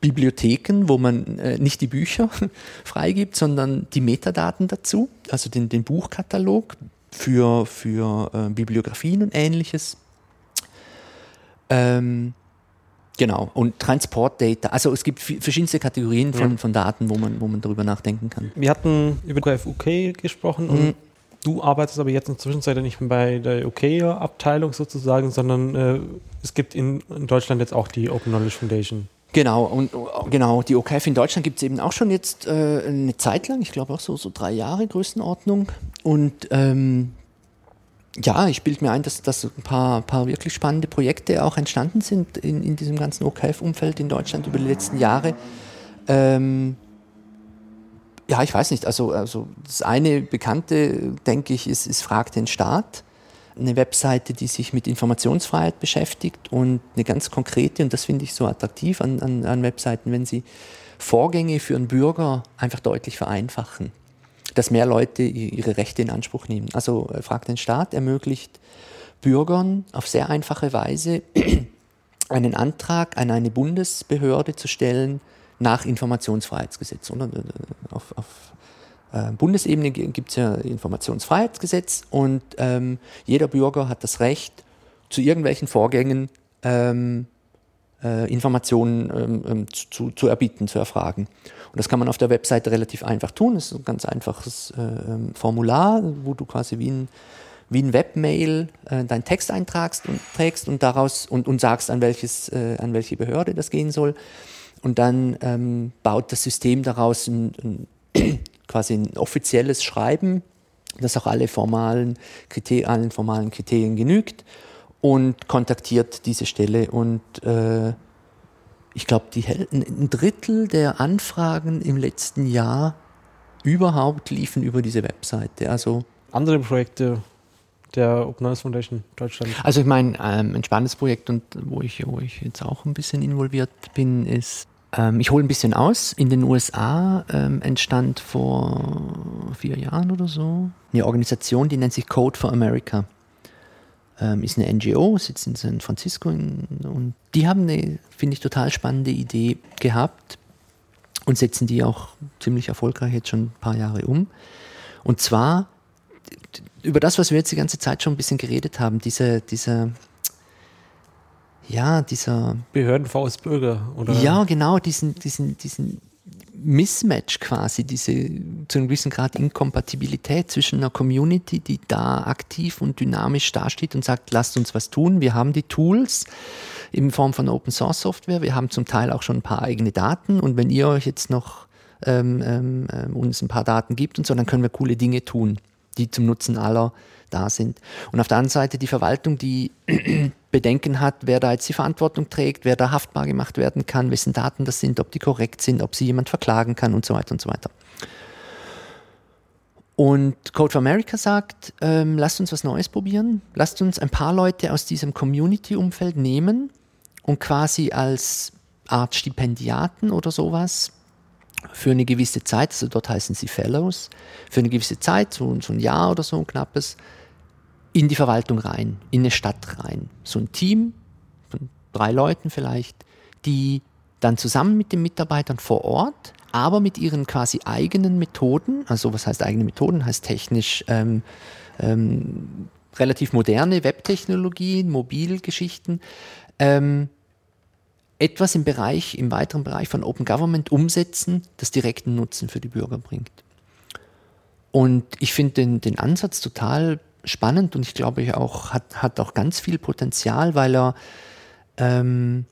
Bibliotheken, wo man äh, nicht die Bücher <laughs> freigibt, sondern die Metadaten dazu, also den, den Buchkatalog für, für äh, Bibliografien und ähnliches. Ähm, genau, und Transportdata, also es gibt verschiedenste Kategorien von, Ja. von Daten, wo man, wo man darüber nachdenken kann. Wir hatten über QFUK gesprochen und Mhm. du arbeitest aber jetzt in der Zwischenzeit nicht mehr bei der UK-Abteilung sozusagen, sondern äh, es gibt in, in Deutschland jetzt auch die Open Knowledge Foundation. Genau, und genau, die OKF in Deutschland gibt es eben auch schon jetzt äh, eine Zeit lang, ich glaube auch so, so drei Jahre Größenordnung. Und ähm, ja, ich bilde mir ein, dass, dass ein paar, paar wirklich spannende Projekte auch entstanden sind in, in diesem ganzen OKF-Umfeld in Deutschland über die letzten Jahre. Ähm, ja, ich weiß nicht. Also, also das eine bekannte, denke ich, ist, ist Frag den Staat. Eine Webseite, die sich mit Informationsfreiheit beschäftigt und eine ganz konkrete, und das finde ich so attraktiv an, an, an Webseiten, wenn sie Vorgänge für einen Bürger einfach deutlich vereinfachen, dass mehr Leute ihre Rechte in Anspruch nehmen. Also äh, Frag den Staat ermöglicht Bürgern auf sehr einfache Weise <clears throat> einen Antrag an eine Bundesbehörde zu stellen nach Informationsfreiheitsgesetz. Oder? Auf, auf äh, Bundesebene gibt es ja Informationsfreiheitsgesetz und ähm, jeder Bürger hat das Recht, zu irgendwelchen Vorgängen ähm, äh, Informationen ähm, ähm, zu, zu, erbieten, zu erfragen. Und das kann man auf der Webseite relativ einfach tun. Das ist ein ganz einfaches äh, ähm, Formular, wo du quasi wie ein, wie ein Webmail äh, deinen Text eintragst und trägst und daraus und, und sagst, an welches, äh, an welche Behörde das gehen soll. und dann ähm, baut das System daraus ein, ein, <clears throat> quasi ein offizielles Schreiben, das auch alle formalen Kriterien, allen formalen Kriterien genügt und kontaktiert diese Stelle und äh, ich glaube, ein Drittel der Anfragen im letzten Jahr überhaupt liefen über diese Webseite. Also andere Projekte der Open Knowledge Foundation Deutschland? Also ich meine, ähm, ein spannendes Projekt und wo ich, wo ich jetzt auch ein bisschen involviert bin, ist, ähm, ich hole ein bisschen aus. In den USA ähm, entstand vor vier Jahren oder so eine Organisation, die nennt sich Code for America. Ähm, ist eine NGO, sitzt in San Francisco in, und die haben eine, finde ich, total spannende Idee gehabt und setzen die auch ziemlich erfolgreich jetzt schon ein paar Jahre um. Und zwar über das, was wir jetzt die ganze Zeit schon ein bisschen geredet haben, diese, diese, ja, dieser. Behörden vs. Bürger, oder? Ja, genau, diesen, diesen, diesen Mismatch quasi, diese zu einem gewissen Grad Inkompatibilität zwischen einer Community, die da aktiv und dynamisch dasteht und sagt, lasst uns was tun, wir haben die Tools in Form von Open Source Software, wir haben zum Teil auch schon ein paar eigene Daten. Und wenn ihr euch jetzt noch ähm, ähm, ähm uns ein paar Daten gibt und so, dann können wir coole Dinge tun die zum Nutzen aller da sind. Und auf der anderen Seite die Verwaltung, die <clears throat> Bedenken hat, wer da jetzt die Verantwortung trägt, wer da haftbar gemacht werden kann, wessen Daten das sind, ob die korrekt sind, ob sie jemand verklagen kann und so weiter und so weiter. Und Code for America sagt, ähm, lasst uns was Neues probieren, lasst uns ein paar Leute aus diesem Community-Umfeld nehmen und quasi als Art Stipendiaten oder sowas für eine gewisse Zeit, also dort heißen sie Fellows, für eine gewisse Zeit, so, so ein Jahr oder so ein knappes, in die Verwaltung rein, in eine Stadt rein. So ein Team von drei Leuten vielleicht, die dann zusammen mit den Mitarbeitern vor Ort, aber mit ihren quasi eigenen Methoden, also was heißt eigene Methoden, heißt technisch ähm, ähm, relativ moderne Webtechnologien, Mobilgeschichten, ähm, etwas im Bereich, im weiteren Bereich von Open Government umsetzen, das direkten Nutzen für die Bürger bringt. Und ich finde den, den Ansatz total spannend und ich glaube, ich auch, hat, hat auch ganz viel Potenzial, weil er, ähm,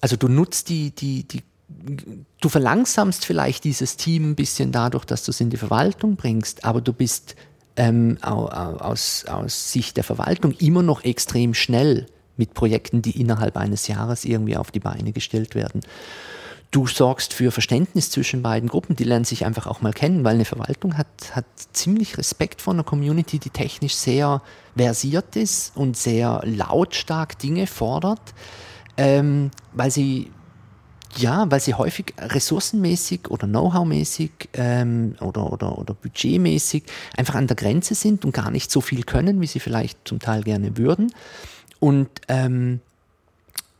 also du nutzt die, die, die, du verlangsamst vielleicht dieses Team ein bisschen dadurch, dass du es in die Verwaltung bringst, aber du bist ähm, aus, aus Sicht der Verwaltung immer noch extrem schnell mit Projekten, die innerhalb eines Jahres irgendwie auf die Beine gestellt werden. Du sorgst für Verständnis zwischen beiden Gruppen, die lernen sich einfach auch mal kennen, weil eine Verwaltung hat, hat ziemlich Respekt vor einer Community, die technisch sehr versiert ist und sehr lautstark Dinge fordert, ähm, weil sie ja, weil sie häufig ressourcenmäßig oder Know-how-mäßig ähm, oder, oder, oder budgetmäßig einfach an der Grenze sind und gar nicht so viel können, wie sie vielleicht zum Teil gerne würden. Und ähm,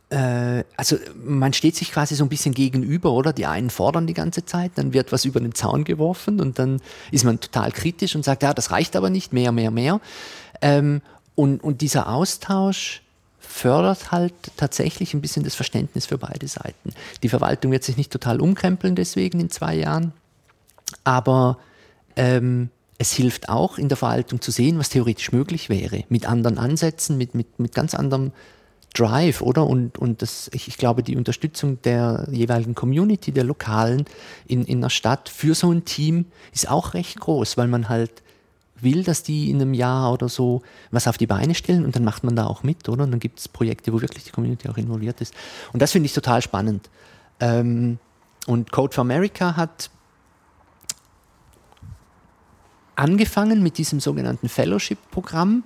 äh, also man steht sich quasi so ein bisschen gegenüber, oder? Die einen fordern die ganze Zeit, dann wird was über den Zaun geworfen und dann ist man total kritisch und sagt, ja, das reicht aber nicht, mehr, mehr, mehr. Ähm, und, und dieser Austausch fördert halt tatsächlich ein bisschen das Verständnis für beide Seiten. Die Verwaltung wird sich nicht total umkrempeln deswegen in zwei Jahren, aber ähm, es hilft auch in der Verwaltung zu sehen, was theoretisch möglich wäre, mit anderen Ansätzen, mit, mit, mit ganz anderem Drive, oder? Und, und das, ich, ich glaube, die Unterstützung der jeweiligen Community, der Lokalen in, in einer Stadt für so ein Team ist auch recht groß, weil man halt will, dass die in einem Jahr oder so was auf die Beine stellen und dann macht man da auch mit, oder? Und dann gibt es Projekte, wo wirklich die Community auch involviert ist. Und das finde ich total spannend. Ähm, und Code for America hat angefangen mit diesem sogenannten Fellowship-Programm.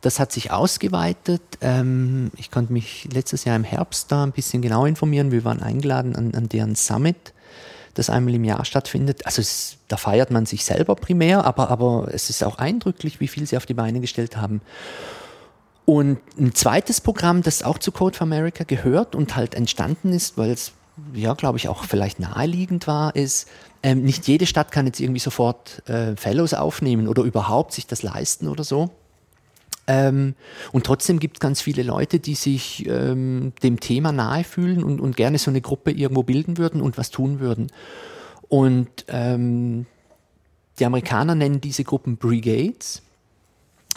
Das hat sich ausgeweitet. Ähm, ich konnte mich letztes Jahr im Herbst da ein bisschen genau informieren. Wir waren eingeladen an, an deren Summit, das einmal im Jahr stattfindet. Also es, da feiert man sich selber primär, aber, aber es ist auch eindrücklich, wie viel sie auf die Beine gestellt haben. Und ein zweites Programm, das auch zu Code for America gehört und halt entstanden ist, weil es ja, glaube ich, auch vielleicht naheliegend war, ist, ähm, nicht jede Stadt kann jetzt irgendwie sofort äh, Fellows aufnehmen oder überhaupt sich das leisten oder so. Ähm, und trotzdem gibt es ganz viele Leute, die sich ähm, dem Thema nahe fühlen und, und, gerne so eine Gruppe irgendwo bilden würden und was tun würden. Und ähm, die Amerikaner nennen diese Gruppen Brigades.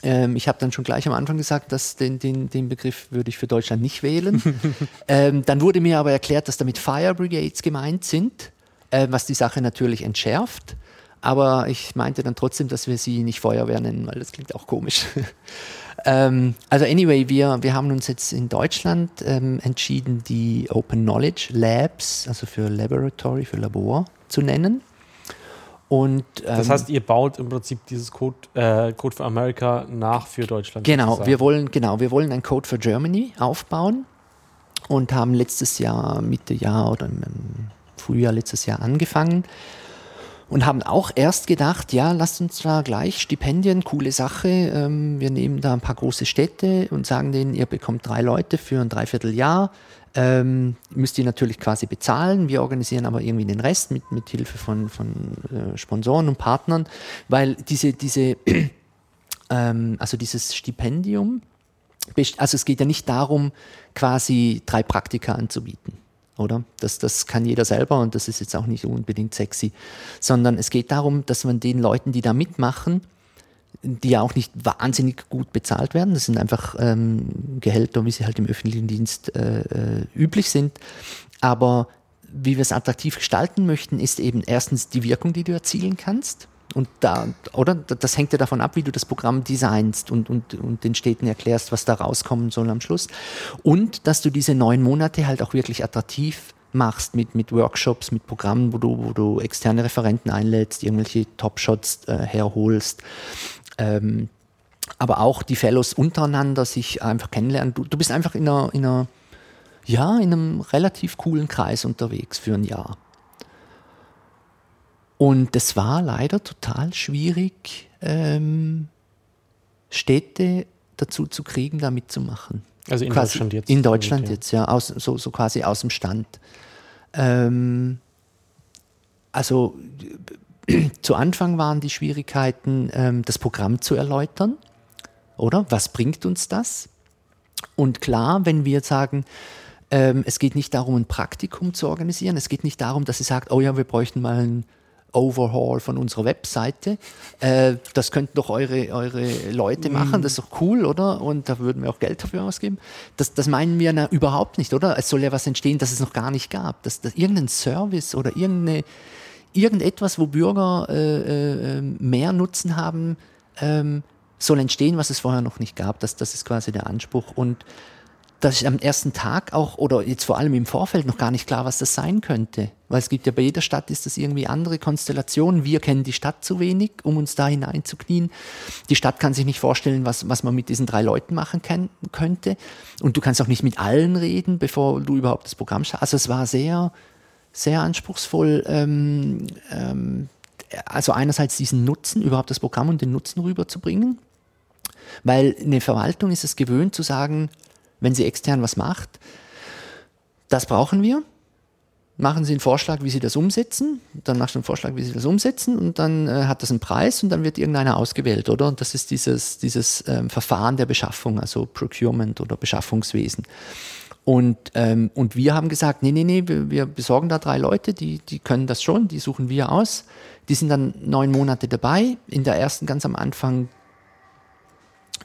Ähm, ich habe dann schon gleich am Anfang gesagt, dass den, den, den Begriff würde ich für Deutschland nicht wählen. <laughs> ähm, dann wurde mir aber erklärt, dass damit Fire Brigades gemeint sind, äh, was die Sache natürlich entschärft. Aber ich meinte dann trotzdem, dass wir sie nicht Feuerwehr nennen, weil das klingt auch komisch. <laughs> ähm, also anyway, wir, wir haben uns jetzt in Deutschland ähm, entschieden, die Open Knowledge Labs, also für Laboratory, für Labor zu nennen. Und, ähm, das heißt, ihr baut im Prinzip dieses Code, äh, Code for America nach für Deutschland. Genau, wir wollen, genau, wir wollen ein Code for Germany aufbauen und haben letztes Jahr, Mitte Jahr oder im Frühjahr letztes Jahr angefangen und haben auch erst gedacht, ja, lasst uns da gleich Stipendien, coole Sache. Ähm, wir nehmen da ein paar große Städte und sagen denen, ihr bekommt drei Leute für ein Dreivierteljahr ähm, müsst ihr natürlich quasi bezahlen. Wir organisieren aber irgendwie den Rest mit, mit Hilfe von, von äh, Sponsoren und Partnern, weil diese, diese, <clears throat> ähm, also dieses Stipendium, also es geht ja nicht darum, quasi drei Praktika anzubieten, oder? Das, das kann jeder selber und das ist jetzt auch nicht unbedingt sexy, sondern es geht darum, dass man den Leuten, die da mitmachen, die ja auch nicht wahnsinnig gut bezahlt werden. Das sind einfach ähm, Gehälter, wie sie halt im öffentlichen Dienst äh, äh, üblich sind. Aber wie wir es attraktiv gestalten möchten, ist eben erstens die Wirkung, die du erzielen kannst. Und da, oder? Das hängt ja davon ab, wie du das Programm designst und, und, und den Städten erklärst, was da rauskommen soll am Schluss. Und dass du diese neun Monate halt auch wirklich attraktiv machst mit, mit Workshops, mit Programmen, wo du, wo du externe Referenten einlädst, irgendwelche Top-Shots äh, herholst ähm, aber auch die Fellows untereinander sich einfach kennenlernen. Du, du bist einfach in einer, in einer, ja, in einem relativ coolen Kreis unterwegs für ein Jahr. Und es war leider total schwierig, ähm, Städte dazu zu kriegen, da mitzumachen. Also in quasi Deutschland jetzt? In Deutschland jetzt, ja, aus, so, so quasi aus dem Stand. Ähm, also <clears throat> zu Anfang waren die Schwierigkeiten, ähm, das Programm zu erläutern. Oder? Was bringt uns das? Und klar, wenn wir sagen, ähm, es geht nicht darum, ein Praktikum zu organisieren, es geht nicht darum, dass sie sagt, oh ja, wir bräuchten mal ein Overhaul von unserer Webseite. Äh, das könnten doch eure, eure Leute machen, das ist doch cool, oder? Und da würden wir auch Geld dafür ausgeben. Das, das meinen wir na, überhaupt nicht, oder? Es soll ja was entstehen, das es noch gar nicht gab. Dass, dass irgendein Service oder irgendeine irgendetwas, wo Bürger äh, äh, mehr Nutzen haben, ähm, soll entstehen, was es vorher noch nicht gab. Das, das ist quasi der Anspruch. Und das ist am ersten Tag auch oder jetzt vor allem im Vorfeld noch gar nicht klar, was das sein könnte. Weil es gibt ja bei jeder Stadt ist das irgendwie andere Konstellationen. Wir kennen die Stadt zu wenig, um uns da hineinzuknien. Die Stadt kann sich nicht vorstellen, was, was man mit diesen drei Leuten machen kann, könnte. Und du kannst auch nicht mit allen reden, bevor du überhaupt das Programm schaffst. Also es war sehr, sehr anspruchsvoll, ähm, ähm, also einerseits diesen Nutzen, überhaupt das Programm und den Nutzen rüberzubringen, weil eine Verwaltung ist es gewöhnt zu sagen, wenn sie extern was macht, das brauchen wir, machen Sie einen Vorschlag, wie Sie das umsetzen, dann machst du einen Vorschlag, wie Sie das umsetzen und dann äh, hat das einen Preis und dann wird irgendeiner ausgewählt, oder? Und das ist dieses, dieses ähm, Verfahren der Beschaffung, also Procurement oder Beschaffungswesen. Und, ähm, und wir haben gesagt, nee, nee, nee, wir, wir, besorgen da drei Leute, die, die können das schon, die suchen wir aus. Die sind dann neun Monate dabei. In der ersten, ganz am Anfang,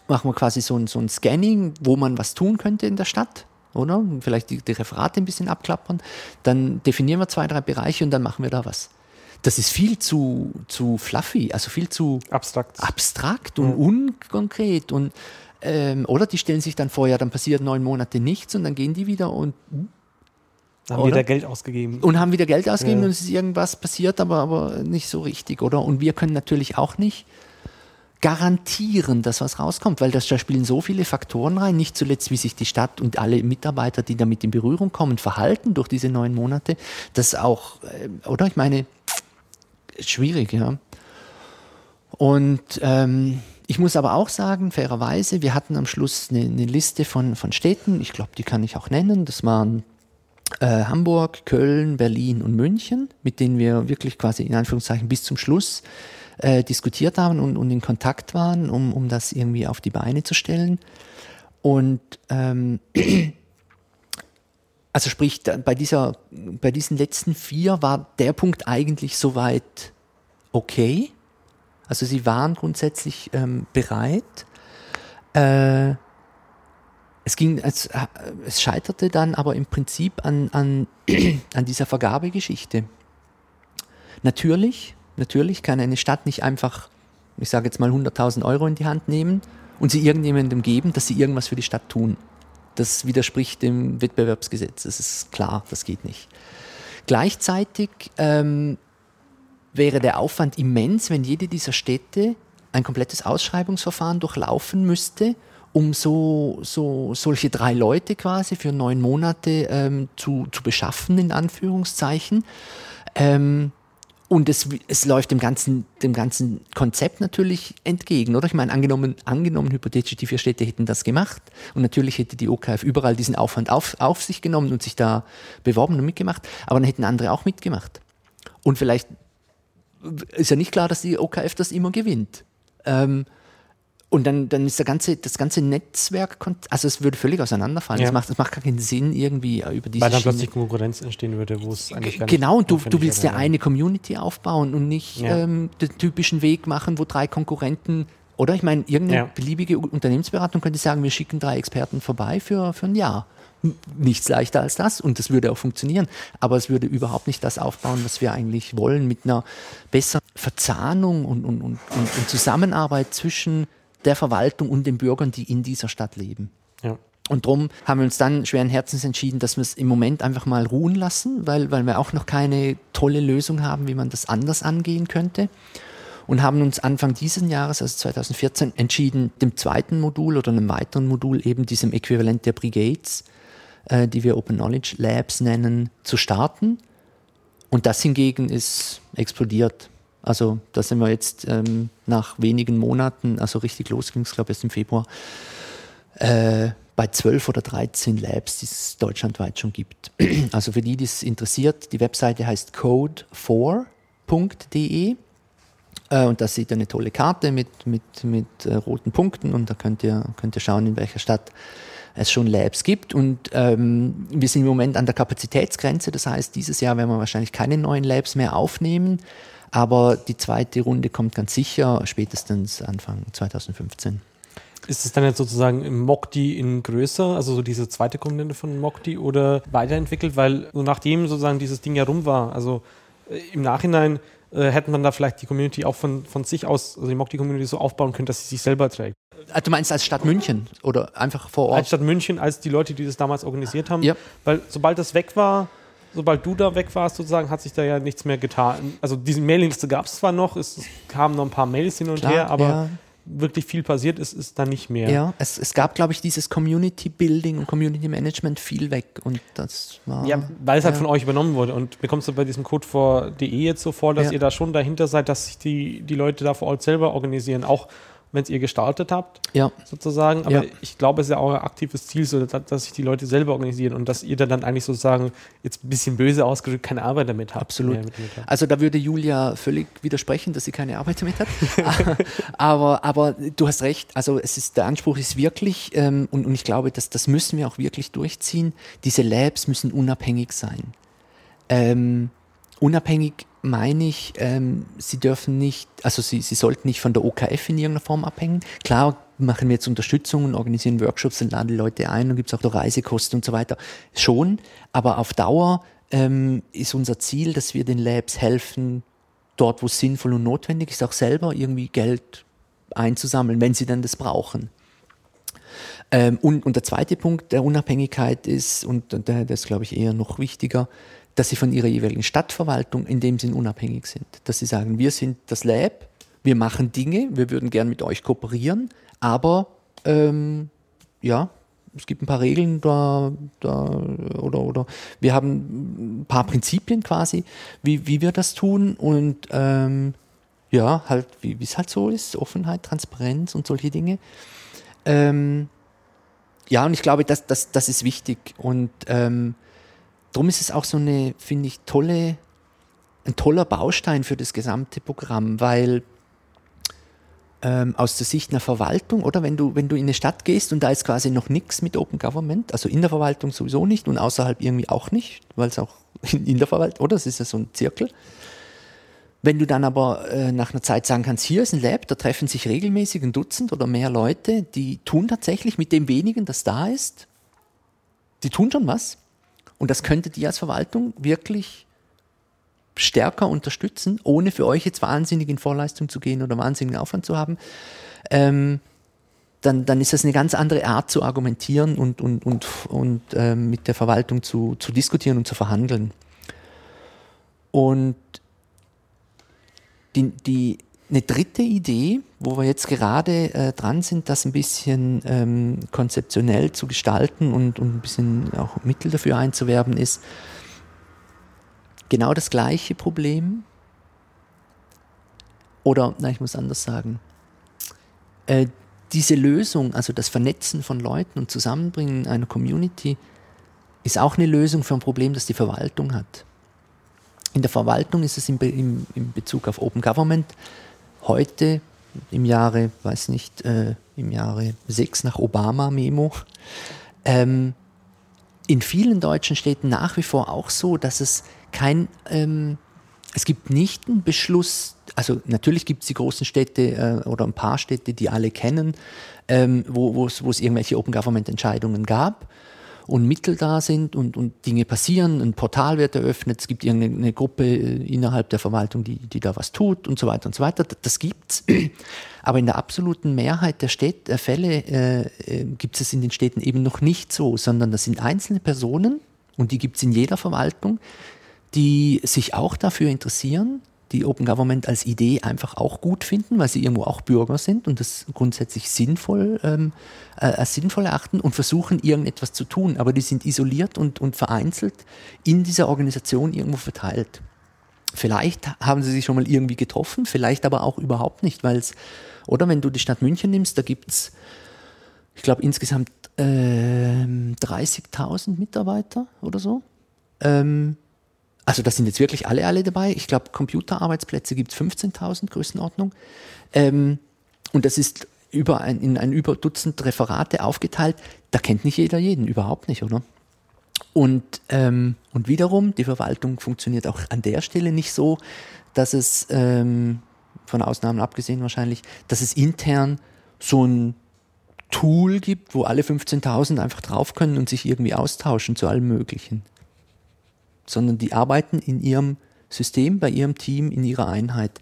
machen wir quasi so ein, so ein Scanning, wo man was tun könnte in der Stadt, oder? Vielleicht die, die Referate ein bisschen abklappern. Dann definieren wir zwei, drei Bereiche und dann machen wir da was das ist viel zu, zu fluffy, also viel zu abstrakt, abstrakt und mhm. unkonkret. Und ähm, oder die stellen sich dann vor, ja, dann passiert neun Monate nichts und dann gehen die wieder und haben oder? wieder Geld ausgegeben. Und haben wieder Geld ausgegeben ja. und es ist irgendwas passiert, aber, aber nicht so richtig, oder? Und wir können natürlich auch nicht garantieren, dass was rauskommt, weil das, da spielen so viele Faktoren rein, nicht zuletzt, wie sich die Stadt und alle Mitarbeiter, die damit in Berührung kommen, verhalten durch diese neun Monate. Das auch, äh, oder? Ich meine, schwierig, ja. Und ähm, ich muss aber auch sagen, fairerweise, wir hatten am Schluss eine, eine Liste von, von Städten, ich glaube, die kann ich auch nennen. Das waren äh, Hamburg, Köln, Berlin und München, mit denen wir wirklich quasi in Anführungszeichen bis zum Schluss äh, diskutiert haben und, und, in Kontakt waren, um, um das irgendwie auf die Beine zu stellen. Und ähm, <clears throat> also sprich, bei, dieser, bei diesen letzten vier war der Punkt eigentlich soweit okay. Also sie waren grundsätzlich ähm, bereit. Äh, es ging, es, es scheiterte dann aber im Prinzip an, an, <clears throat> an dieser Vergabegeschichte. Natürlich, natürlich kann eine Stadt nicht einfach, ich sage jetzt mal 100.000 Euro in die Hand nehmen und sie irgendjemandem geben, dass sie irgendwas für die Stadt tun. Das widerspricht dem Wettbewerbsgesetz. Das ist klar, das geht nicht. Gleichzeitig ähm, wäre der Aufwand immens, wenn jede dieser Städte ein komplettes Ausschreibungsverfahren durchlaufen müsste, um so, so solche drei Leute quasi für neun Monate ähm, zu, zu beschaffen, in Anführungszeichen. Ähm, und es, es läuft dem ganzen, dem ganzen Konzept natürlich entgegen, oder? Ich meine, angenommen, angenommen hypothetisch, die vier Städte hätten das gemacht und natürlich hätte die OKF überall diesen Aufwand auf, auf sich genommen und sich da beworben und mitgemacht, aber dann hätten andere auch mitgemacht. Und vielleicht ist ja nicht klar, dass die OKF das immer gewinnt. Ähm, und dann, dann ist der ganze, das ganze Netzwerk, also es würde völlig auseinanderfallen. Ja. Das, macht, das macht keinen Sinn irgendwie über diese Weil dann plötzlich Konkurrenz entstehen würde, wo es eigentlich gar Genau, und du, du willst ja eine Community aufbauen und nicht ja. ähm, den typischen Weg machen, wo drei Konkurrenten oder ich meine, irgendeine ja. beliebige Unternehmensberatung könnte sagen, wir schicken drei Experten vorbei für, für ein Jahr. Nichts leichter als das und das würde auch funktionieren. Aber es würde überhaupt nicht das aufbauen, was wir eigentlich wollen, mit einer besseren Verzahnung und, und, und, und Zusammenarbeit zwischen der Verwaltung und den Bürgern, die in dieser Stadt leben. Ja. Und darum haben wir uns dann schweren Herzens entschieden, dass wir es im Moment einfach mal ruhen lassen, weil, weil wir auch noch keine tolle Lösung haben, wie man das anders angehen könnte. Und haben uns Anfang dieses Jahres, also 2014, entschieden, dem zweiten Modul oder einem weiteren Modul, eben diesem Äquivalent der Brigades, äh, die wir Open Knowledge Labs nennen, zu starten. Und das hingegen ist explodiert. Also da sind wir jetzt ähm, nach wenigen Monaten, also richtig los ging es, glaube ich, erst im Februar, äh, bei 12 oder 13 Labs, die es deutschlandweit schon gibt. <clears throat> Also für die, die es interessiert, die Webseite heißt code4.de äh, und da seht ihr eine tolle Karte mit, mit, mit äh, roten Punkten und da könnt ihr, könnt ihr schauen, in welcher Stadt es schon Labs gibt. Und ähm, wir sind im Moment an der Kapazitätsgrenze, das heißt, dieses Jahr werden wir wahrscheinlich keine neuen Labs mehr aufnehmen. Aber die zweite Runde kommt ganz sicher spätestens Anfang 2015. Ist es dann jetzt sozusagen im Mokdi in größer, also so diese zweite Komponente von Mokdi oder weiterentwickelt? Weil so nachdem sozusagen dieses Ding ja rum war, also äh, im Nachhinein äh, hätte man da vielleicht die Community auch von, von sich aus, also die Mokdi-Community so aufbauen können, dass sie sich selber trägt. Also du meinst als Stadt München oder einfach vor Ort? Als Stadt München, als die Leute, die das damals organisiert haben. Ja. Weil sobald das weg war, sobald du da weg warst, sozusagen, hat sich da ja nichts mehr getan. Also diese Mailingliste gab es zwar noch, es, kamen noch ein paar Mails hin und Klar, her, aber ja. Wirklich viel passiert ist, ist da nicht mehr. Ja, es, es gab, glaube ich, dieses Community Building und Community Management viel weg und das war. Ja, weil es halt von euch übernommen wurde. Und bekommst du bei diesem Code vor.de jetzt so vor, dass ja. ihr da schon dahinter seid, dass sich die, die Leute da vor Ort selber organisieren, auch wenn es ihr gestartet habt, ja. sozusagen. Aber ja. ich glaube, es ist ja auch ein aktives Ziel, so, dass, dass, sich die Leute selber organisieren und dass ihr da dann eigentlich sozusagen jetzt ein bisschen böse ausgedrückt keine Arbeit damit habt. Absolut. Also da würde Julia völlig widersprechen, dass sie keine Arbeit damit hat. <laughs> aber, aber du hast recht. Also es ist, der Anspruch ist wirklich, ähm, und, und ich glaube, dass, das müssen wir auch wirklich durchziehen, diese Labs müssen unabhängig sein. Ähm, unabhängig meine ich, ähm, sie dürfen nicht, also sie, sie sollten nicht von der OKF in irgendeiner Form abhängen. Klar machen wir jetzt Unterstützung und organisieren Workshops und laden die Leute ein und gibt es auch noch Reisekosten und so weiter. Schon, aber auf Dauer ähm, ist unser Ziel, dass wir den Labs helfen, dort wo es sinnvoll und notwendig ist, auch selber irgendwie Geld einzusammeln, wenn sie dann das brauchen. Ähm, und, und der zweite Punkt der Unabhängigkeit ist, und, und ist glaube ich eher noch wichtiger, dass sie von ihrer jeweiligen Stadtverwaltung in dem Sinn unabhängig sind. Dass sie sagen, wir sind das Lab, wir machen Dinge, wir würden gern mit euch kooperieren, aber ähm, ja, es gibt ein paar Regeln da, da oder, oder wir haben ein paar Prinzipien quasi, wie, wie wir das tun und ähm, ja, halt, wie es halt so ist, Offenheit, Transparenz und solche Dinge. Ähm, ja, und ich glaube, das, das, das ist wichtig und ähm, darum ist es auch so eine, finde ich, tolle, ein toller Baustein für das gesamte Programm, weil ähm, aus der Sicht einer Verwaltung, oder wenn du, wenn du in eine Stadt gehst und da ist quasi noch nichts mit Open Government, also in der Verwaltung sowieso nicht und außerhalb irgendwie auch nicht, weil es auch in, in der Verwaltung, oder? Das ist ja so ein Zirkel. Wenn du dann aber äh, nach einer Zeit sagen kannst, hier ist ein Lab, da treffen sich regelmäßig ein Dutzend oder mehr Leute, die tun tatsächlich mit dem wenigen, das da ist, die tun schon was. Und das könntet ihr als Verwaltung wirklich stärker unterstützen, ohne für euch jetzt wahnsinnig in Vorleistung zu gehen oder wahnsinnigen Aufwand zu haben. Ähm, dann, dann ist das eine ganz andere Art zu argumentieren und, und, und, und ähm, mit der Verwaltung zu, zu diskutieren und zu verhandeln. Und die, die, eine dritte Idee, wo wir jetzt gerade äh, dran sind, das ein bisschen ähm, konzeptionell zu gestalten und, und ein bisschen auch Mittel dafür einzuwerben, ist genau das gleiche Problem. Oder, na, ich muss anders sagen. Äh, diese Lösung, also das Vernetzen von Leuten und Zusammenbringen einer Community, ist auch eine Lösung für ein Problem, das die Verwaltung hat. In der Verwaltung ist es in, Be in Bezug auf Open Government heute im Jahre, weiß nicht, äh, im Jahre 6 nach Obama-Memo, ähm, in vielen deutschen Städten nach wie vor auch so, dass es kein, ähm, es gibt nicht einen Beschluss, also natürlich gibt es die großen Städte äh, oder ein paar Städte, die alle kennen, ähm, wo es irgendwelche Open Government Entscheidungen gab und Mittel da sind und, und Dinge passieren, ein Portal wird eröffnet, es gibt irgendeine Gruppe äh, innerhalb der Verwaltung, die, die da was tut und so weiter und so weiter. Das gibt's. <clears throat> Aber in der absoluten Mehrheit der, Städte, der Fälle äh, äh, gibt es in den Städten eben noch nicht so, sondern das sind einzelne Personen und die gibt es in jeder Verwaltung, die sich auch dafür interessieren, die Open Government als Idee einfach auch gut finden, weil sie irgendwo auch Bürger sind und das grundsätzlich sinnvoll, ähm, äh, als sinnvoll erachten und versuchen, irgendetwas zu tun. Aber die sind isoliert und, und vereinzelt in dieser Organisation irgendwo verteilt. Vielleicht haben sie sich schon mal irgendwie getroffen, vielleicht aber auch überhaupt nicht, weil es, oder wenn du die Stadt München nimmst, da gibt es, ich glaube, insgesamt äh, 30.000 Mitarbeiter oder so. Ähm, also das sind jetzt wirklich alle, alle dabei. Ich glaube, Computerarbeitsplätze gibt es 15.000 Größenordnung. Ähm, und das ist über ein, in ein über Dutzend Referate aufgeteilt. Da kennt nicht jeder jeden, überhaupt nicht, oder? Und, ähm, und wiederum, die Verwaltung funktioniert auch an der Stelle nicht so, dass es, ähm, von Ausnahmen abgesehen wahrscheinlich, dass es intern so ein Tool gibt, wo alle 15.000 einfach drauf können und sich irgendwie austauschen zu allem Möglichen sondern die arbeiten in ihrem System, bei ihrem Team, in ihrer Einheit.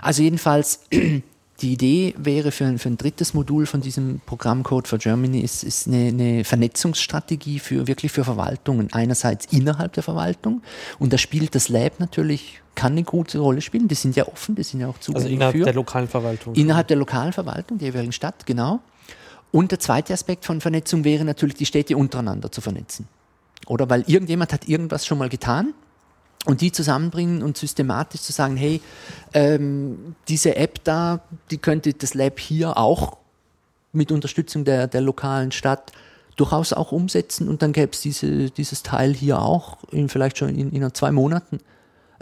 Also jedenfalls, <clears throat> die Idee wäre für ein, für ein drittes Modul von diesem Programm Code for Germany ist, ist eine, eine, Vernetzungsstrategie für wirklich für Verwaltungen. Einerseits innerhalb der Verwaltung und da spielt das Lab natürlich, kann eine gute Rolle spielen. Die sind ja offen, die sind ja auch zugänglich. Also innerhalb für. der lokalen Verwaltung. Innerhalb der lokalen Verwaltung der jeweiligen Stadt, genau. Und der zweite Aspekt von Vernetzung wäre natürlich, die Städte untereinander zu vernetzen. Oder weil irgendjemand hat irgendwas schon mal getan und die zusammenbringen und systematisch zu sagen, hey, ähm, diese App da, die könnte das Lab hier auch mit Unterstützung der, der lokalen Stadt durchaus auch umsetzen und dann gäbe es diese, dieses Teil hier auch in vielleicht schon in, in zwei Monaten.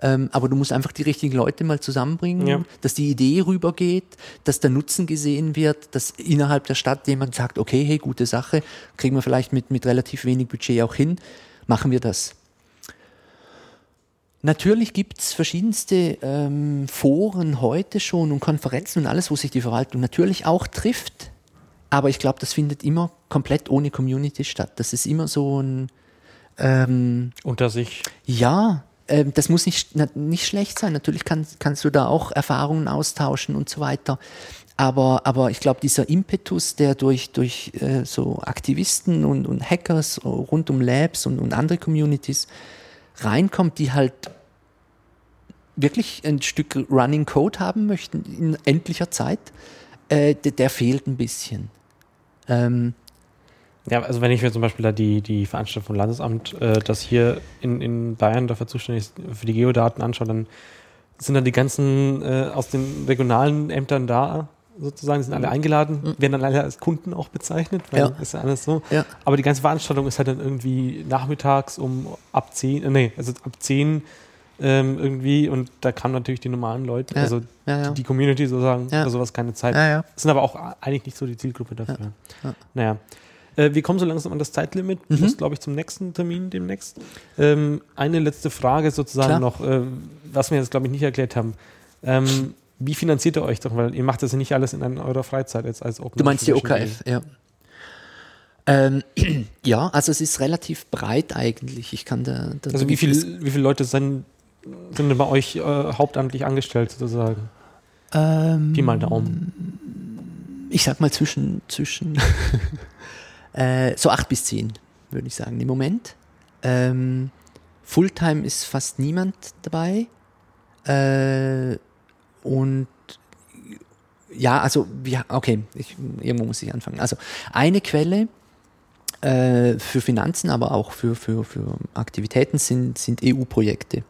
Ähm, aber du musst einfach die richtigen Leute mal zusammenbringen, ja. dass die Idee rübergeht, dass der Nutzen gesehen wird, dass innerhalb der Stadt jemand sagt, okay, hey, gute Sache, kriegen wir vielleicht mit, mit relativ wenig Budget auch hin, machen wir das. Natürlich gibt es verschiedenste ähm, Foren heute schon und Konferenzen und alles, wo sich die Verwaltung natürlich auch trifft. Aber ich glaube, das findet immer komplett ohne Community statt. Das ist immer so ein ähm, unter sich. Ja, ähm, das muss nicht, nicht schlecht sein. Natürlich kann, kannst du da auch Erfahrungen austauschen und so weiter. Aber, aber ich glaube, dieser Impetus, der durch, durch äh, so Aktivisten und, und Hackers rund um Labs und, und andere Communities reinkommt, die halt wirklich ein Stück Running Code haben möchten in endlicher Zeit, äh, der, der, fehlt ein bisschen. Ähm, ja, also wenn ich mir zum Beispiel da die, die Veranstaltung vom Landesamt, äh, das hier in, in Bayern dafür zuständig ist, für die Geodaten anschaue, dann sind dann die ganzen äh, aus den regionalen Ämtern da, sozusagen, sind alle mhm. eingeladen, mhm. werden dann alle als Kunden auch bezeichnet, weil ja. ist ja alles so. Ja. Aber die ganze Veranstaltung ist halt dann irgendwie nachmittags um ab 10, äh, nee, also ab 10 ähm, irgendwie und da kamen natürlich die normalen Leute, ja. also die, die, Community sozusagen, ja. für sowas keine Zeit. Ja, Sind aber auch eigentlich nicht so die Zielgruppe dafür. Naja. Äh, wir kommen so langsam an das Zeitlimit. Du Mhm. musst, glaube ich, zum nächsten Termin demnächst. Ähm, eine letzte Frage sozusagen Klar. noch, äh, was wir jetzt, glaube ich, nicht erklärt haben. Ähm, wie finanziert ihr euch doch? Weil ihr macht das ja nicht alles in eurer Freizeit jetzt als Open Du meinst die OKF, ja. Ähm, <clears throat> ja, also es ist relativ breit eigentlich. Ich kann da. da Also wie, viel, wie viele Leute sind, sind denn bei euch äh, hauptamtlich angestellt sozusagen? Ähm, Pi mal Daumen. ich sag mal zwischen, zwischen <laughs> äh, so acht bis zehn, würde ich sagen, im Moment. Ähm, Fulltime ist fast niemand dabei. Äh, und ja, also, wir, okay, ich, irgendwo muss ich anfangen. Also, eine Quelle äh, für Finanzen, aber auch für, für, für Aktivitäten sind, sind EU-Projekte.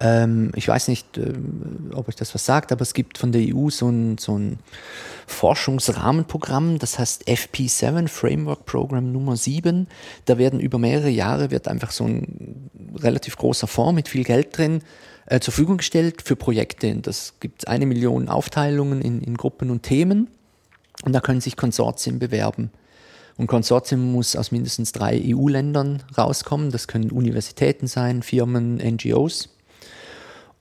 Ähm, ich weiß nicht, ähm, ob euch das was sagt, aber es gibt von der EU so ein, so ein Forschungsrahmenprogramm, das heißt FP7, Framework Program Nummer 7. Da werden über mehrere Jahre wird einfach so ein relativ großer Fonds mit viel Geld drin äh, zur Verfügung gestellt für Projekte. Das gibt eine Million Aufteilungen in, in Gruppen und Themen. Und da können sich Konsortien bewerben. Und Konsortium muss aus mindestens drei EU-Ländern rauskommen. Das können Universitäten sein, Firmen, NGOs.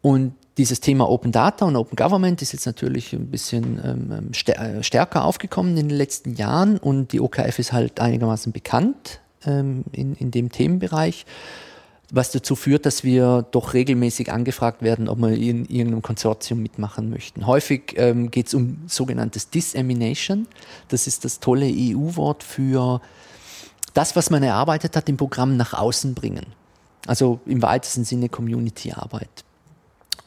Und dieses Thema Open Data und Open Government ist jetzt natürlich ein bisschen ähm, stär stärker aufgekommen in den letzten Jahren und die OKF ist halt einigermaßen bekannt ähm, in, in dem Themenbereich, was dazu führt, dass wir doch regelmäßig angefragt werden, ob wir in irgendeinem Konsortium mitmachen möchten. Häufig ähm, geht es um sogenanntes Dissemination. Das ist das tolle EU-Wort für das, was man erarbeitet hat, im Programm nach außen bringen. Also im weitesten Sinne Community-Arbeit.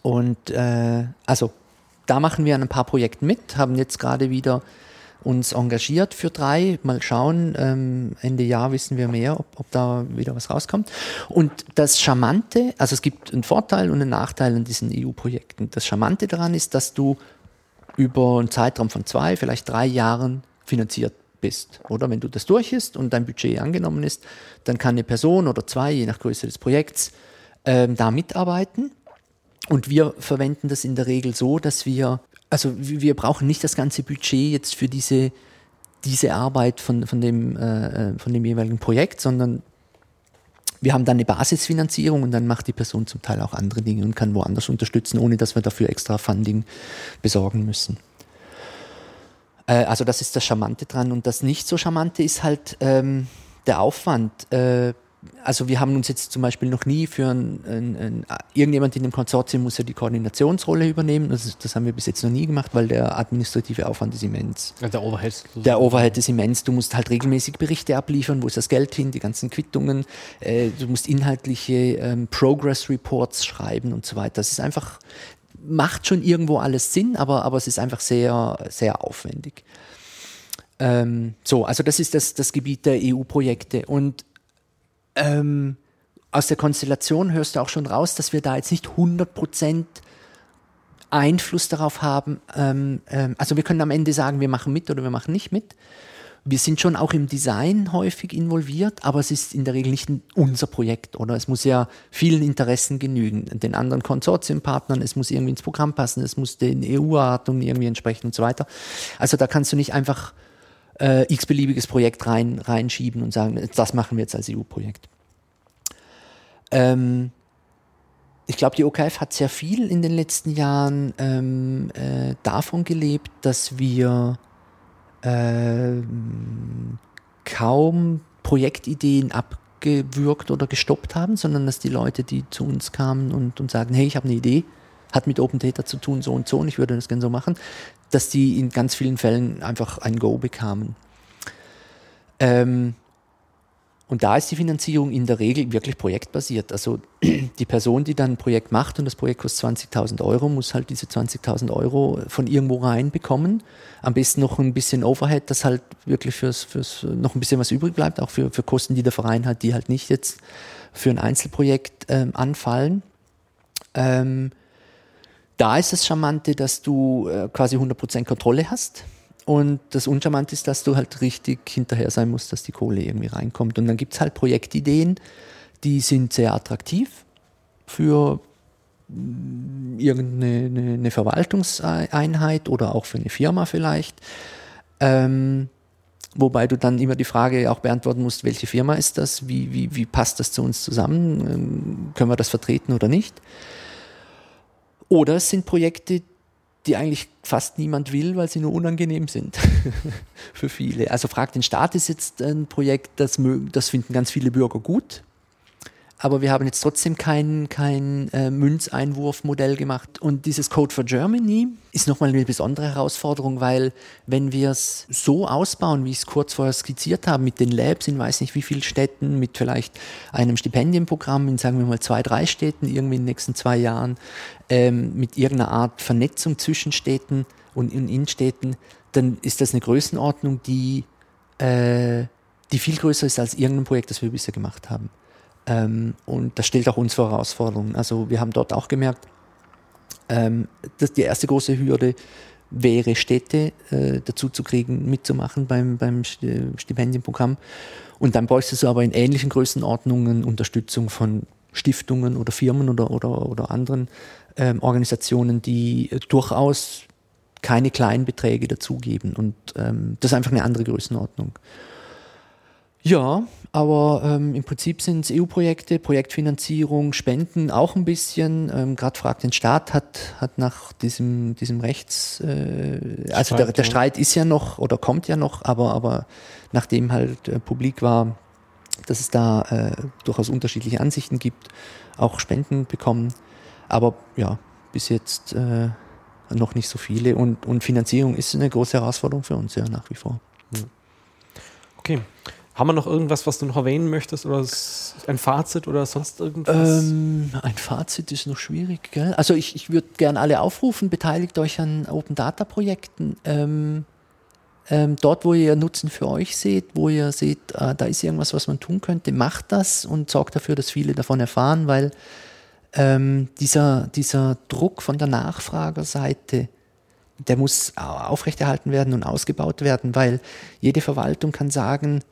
Und äh, also da machen wir an ein paar Projekten mit, haben jetzt gerade wieder uns engagiert für drei. Mal schauen, ähm, Ende Jahr wissen wir mehr, ob, ob da wieder was rauskommt. Und das Charmante, also es gibt einen Vorteil und einen Nachteil an diesen EU-Projekten. Das Charmante daran ist, dass du über einen Zeitraum von zwei, vielleicht drei Jahren finanziert bist. Oder wenn du das durch ist und dein Budget angenommen ist, dann kann eine Person oder zwei, je nach Größe des Projekts, ähm, da mitarbeiten. Und wir verwenden das in der Regel so, dass wir, also wir brauchen nicht das ganze Budget jetzt für diese, diese Arbeit von, von, dem, äh, von dem jeweiligen Projekt, sondern wir haben dann eine Basisfinanzierung und dann macht die Person zum Teil auch andere Dinge und kann woanders unterstützen, ohne dass wir dafür extra Funding besorgen müssen. Äh, also das ist das Charmante dran und das nicht so Charmante ist halt ähm, der Aufwand. Äh, also wir haben uns jetzt zum Beispiel noch nie für ein, ein, ein, irgendjemand in dem Konsortium muss ja die Koordinationsrolle übernehmen. Das, das haben wir bis jetzt noch nie gemacht, weil der administrative Aufwand ist immens. Ja, der Overhead. Der Overhead ist immens. Du musst halt regelmäßig Berichte abliefern, wo ist das Geld hin, die ganzen Quittungen. Äh, du musst inhaltliche ähm, Progress Reports schreiben und so weiter. Das ist einfach, macht schon irgendwo alles Sinn, aber, aber es ist einfach sehr, sehr aufwendig. Ähm, so, also das ist das, das Gebiet der EU-Projekte. Und ähm, aus der Konstellation hörst du auch schon raus, dass wir da jetzt nicht 100% Einfluss darauf haben. Ähm, ähm, also wir können am Ende sagen, wir machen mit oder wir machen nicht mit. Wir sind schon auch im Design häufig involviert, aber es ist in der Regel nicht unser Projekt, oder? Es muss ja vielen Interessen genügen, den anderen Konsortiumpartnern, es muss irgendwie ins Programm passen, es muss den EU-Erwartungen irgendwie entsprechen und so weiter. Also da kannst du nicht einfach äh, x-beliebiges Projekt rein, reinschieben und sagen, das machen wir jetzt als EU-Projekt. Ähm, ich glaube, die OKF hat sehr viel in den letzten Jahren ähm, äh, davon gelebt, dass wir ähm, kaum Projektideen abgewürgt oder gestoppt haben, sondern dass die Leute, die zu uns kamen und, und sagen, hey, ich habe eine Idee, hat mit Open Data zu tun, so und so, und ich würde das gerne so machen, dass die in ganz vielen Fällen einfach ein Go bekamen. Ähm, und da ist die Finanzierung in der Regel wirklich projektbasiert. Also <clears throat> die Person, die dann ein Projekt macht und das Projekt kostet 20.000 Euro, muss halt diese 20.000 Euro von irgendwo reinbekommen. Am besten noch ein bisschen Overhead, dass halt wirklich fürs, fürs noch ein bisschen was übrig bleibt, auch für, für Kosten, die der Verein hat, die halt nicht jetzt für ein Einzelprojekt ähm, anfallen. Ähm, da ist das Charmante, dass du äh, quasi 100% Kontrolle hast. Und das Uncharmante ist, dass du halt richtig hinterher sein musst, dass die Kohle irgendwie reinkommt. Und dann gibt es halt Projektideen, die sind sehr attraktiv für mm, irgendeine eine, eine Verwaltungseinheit oder auch für eine Firma vielleicht. Ähm, Wobei du dann immer die Frage auch beantworten musst, welche Firma ist das, wie, wie, wie passt das zu uns zusammen, ähm, können wir das vertreten oder nicht. Oder es sind Projekte, die eigentlich fast niemand will, weil sie nur unangenehm sind <laughs> für viele. Also Frag den Staat ist jetzt ein Projekt, das, das finden ganz viele Bürger gut aber wir haben jetzt trotzdem kein, kein äh, Münzeinwurfmodell gemacht. Und dieses Code for Germany ist nochmal eine besondere Herausforderung, weil wenn wir es so ausbauen, wie ich es kurz vorher skizziert habe, mit den Labs in weiß nicht wie vielen Städten, mit vielleicht einem Stipendienprogramm in, sagen wir mal, zwei, drei Städten irgendwie in den nächsten zwei Jahren, ähm, mit irgendeiner Art Vernetzung zwischen Städten und in Innenstädten, dann ist das eine Größenordnung, die, äh, die viel größer ist als irgendein Projekt, das wir bisher gemacht haben. Ähm, und das stellt auch uns vor Herausforderungen. Also wir haben dort auch gemerkt, ähm, dass die erste große Hürde wäre, Städte äh, dazu zu kriegen, mitzumachen beim, beim Stipendienprogramm. Und dann bräuchte du aber in ähnlichen Größenordnungen Unterstützung von Stiftungen oder Firmen oder, oder, oder anderen ähm, Organisationen, die durchaus keine kleinen Beträge dazugeben. Und ähm, das ist einfach eine andere Größenordnung. Ja, aber ähm, im Prinzip sind es EU-Projekte, Projektfinanzierung, Spenden auch ein bisschen. Ähm, Gerade fragt den Staat hat, hat nach diesem, diesem Rechts, äh, also Streit, der, der, Streit ist ja noch oder kommt ja noch, aber, aber nachdem halt äh, publik war, dass es da äh, durchaus unterschiedliche Ansichten gibt, auch Spenden bekommen. Aber ja, bis jetzt äh, noch nicht so viele. Und, und Finanzierung ist eine große Herausforderung für uns ja nach wie vor. Okay. Haben wir noch irgendwas, was du noch erwähnen möchtest oder ein Fazit oder sonst irgendwas? Ähm, ein Fazit ist noch schwierig, gell? Also ich, ich würde gerne alle aufrufen, beteiligt euch an Open Data Projekten. Ähm, ähm, dort, wo ihr Nutzen für euch seht, wo ihr seht, äh, da ist irgendwas, was man tun könnte, macht das und sorgt dafür, dass viele davon erfahren, weil ähm, dieser, dieser Druck von der Nachfragerseite, der muss aufrechterhalten werden und ausgebaut werden, weil jede Verwaltung kann sagen,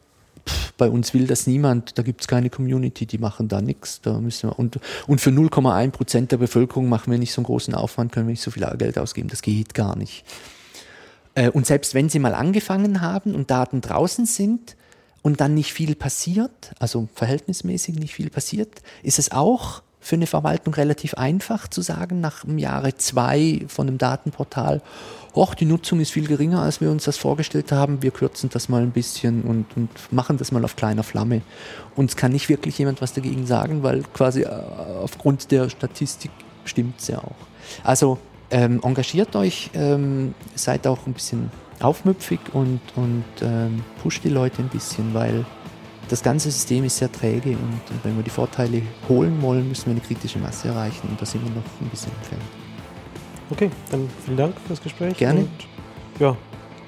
bei uns will das niemand, da gibt es keine Community, die machen da nichts. Da und, und für 0,1 Prozent der Bevölkerung machen wir nicht so einen großen Aufwand, können wir nicht so viel Geld ausgeben. Das geht gar nicht. Äh, und selbst wenn sie mal angefangen haben und Daten draußen sind und dann nicht viel passiert, also verhältnismäßig nicht viel passiert, ist es auch für eine Verwaltung relativ einfach zu sagen, nach dem Jahre zwei von einem Datenportal, och, die Nutzung ist viel geringer, als wir uns das vorgestellt haben, wir kürzen das mal ein bisschen und, und machen das mal auf kleiner Flamme. Und es kann nicht wirklich jemand was dagegen sagen, weil quasi äh, aufgrund der Statistik stimmt es ja auch. Also ähm, engagiert euch, ähm, seid auch ein bisschen aufmüpfig und, und ähm, pusht die Leute ein bisschen, weil das ganze System ist sehr träge und wenn wir die Vorteile holen wollen, müssen wir eine kritische Masse erreichen und da sind wir noch ein bisschen entfernt. Okay, dann vielen Dank fürs Gespräch. Gerne. Und, ja,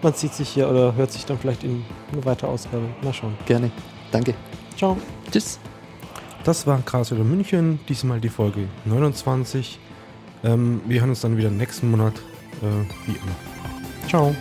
man sieht sich hier oder hört sich dann vielleicht in eine weitere Ausgabe. Mal schauen. Gerne. Danke. Ciao. Tschüss. Das war Gras oder München, diesmal die Folge 29. Ähm, wir hören uns dann wieder nächsten Monat, äh, wie immer. Ciao.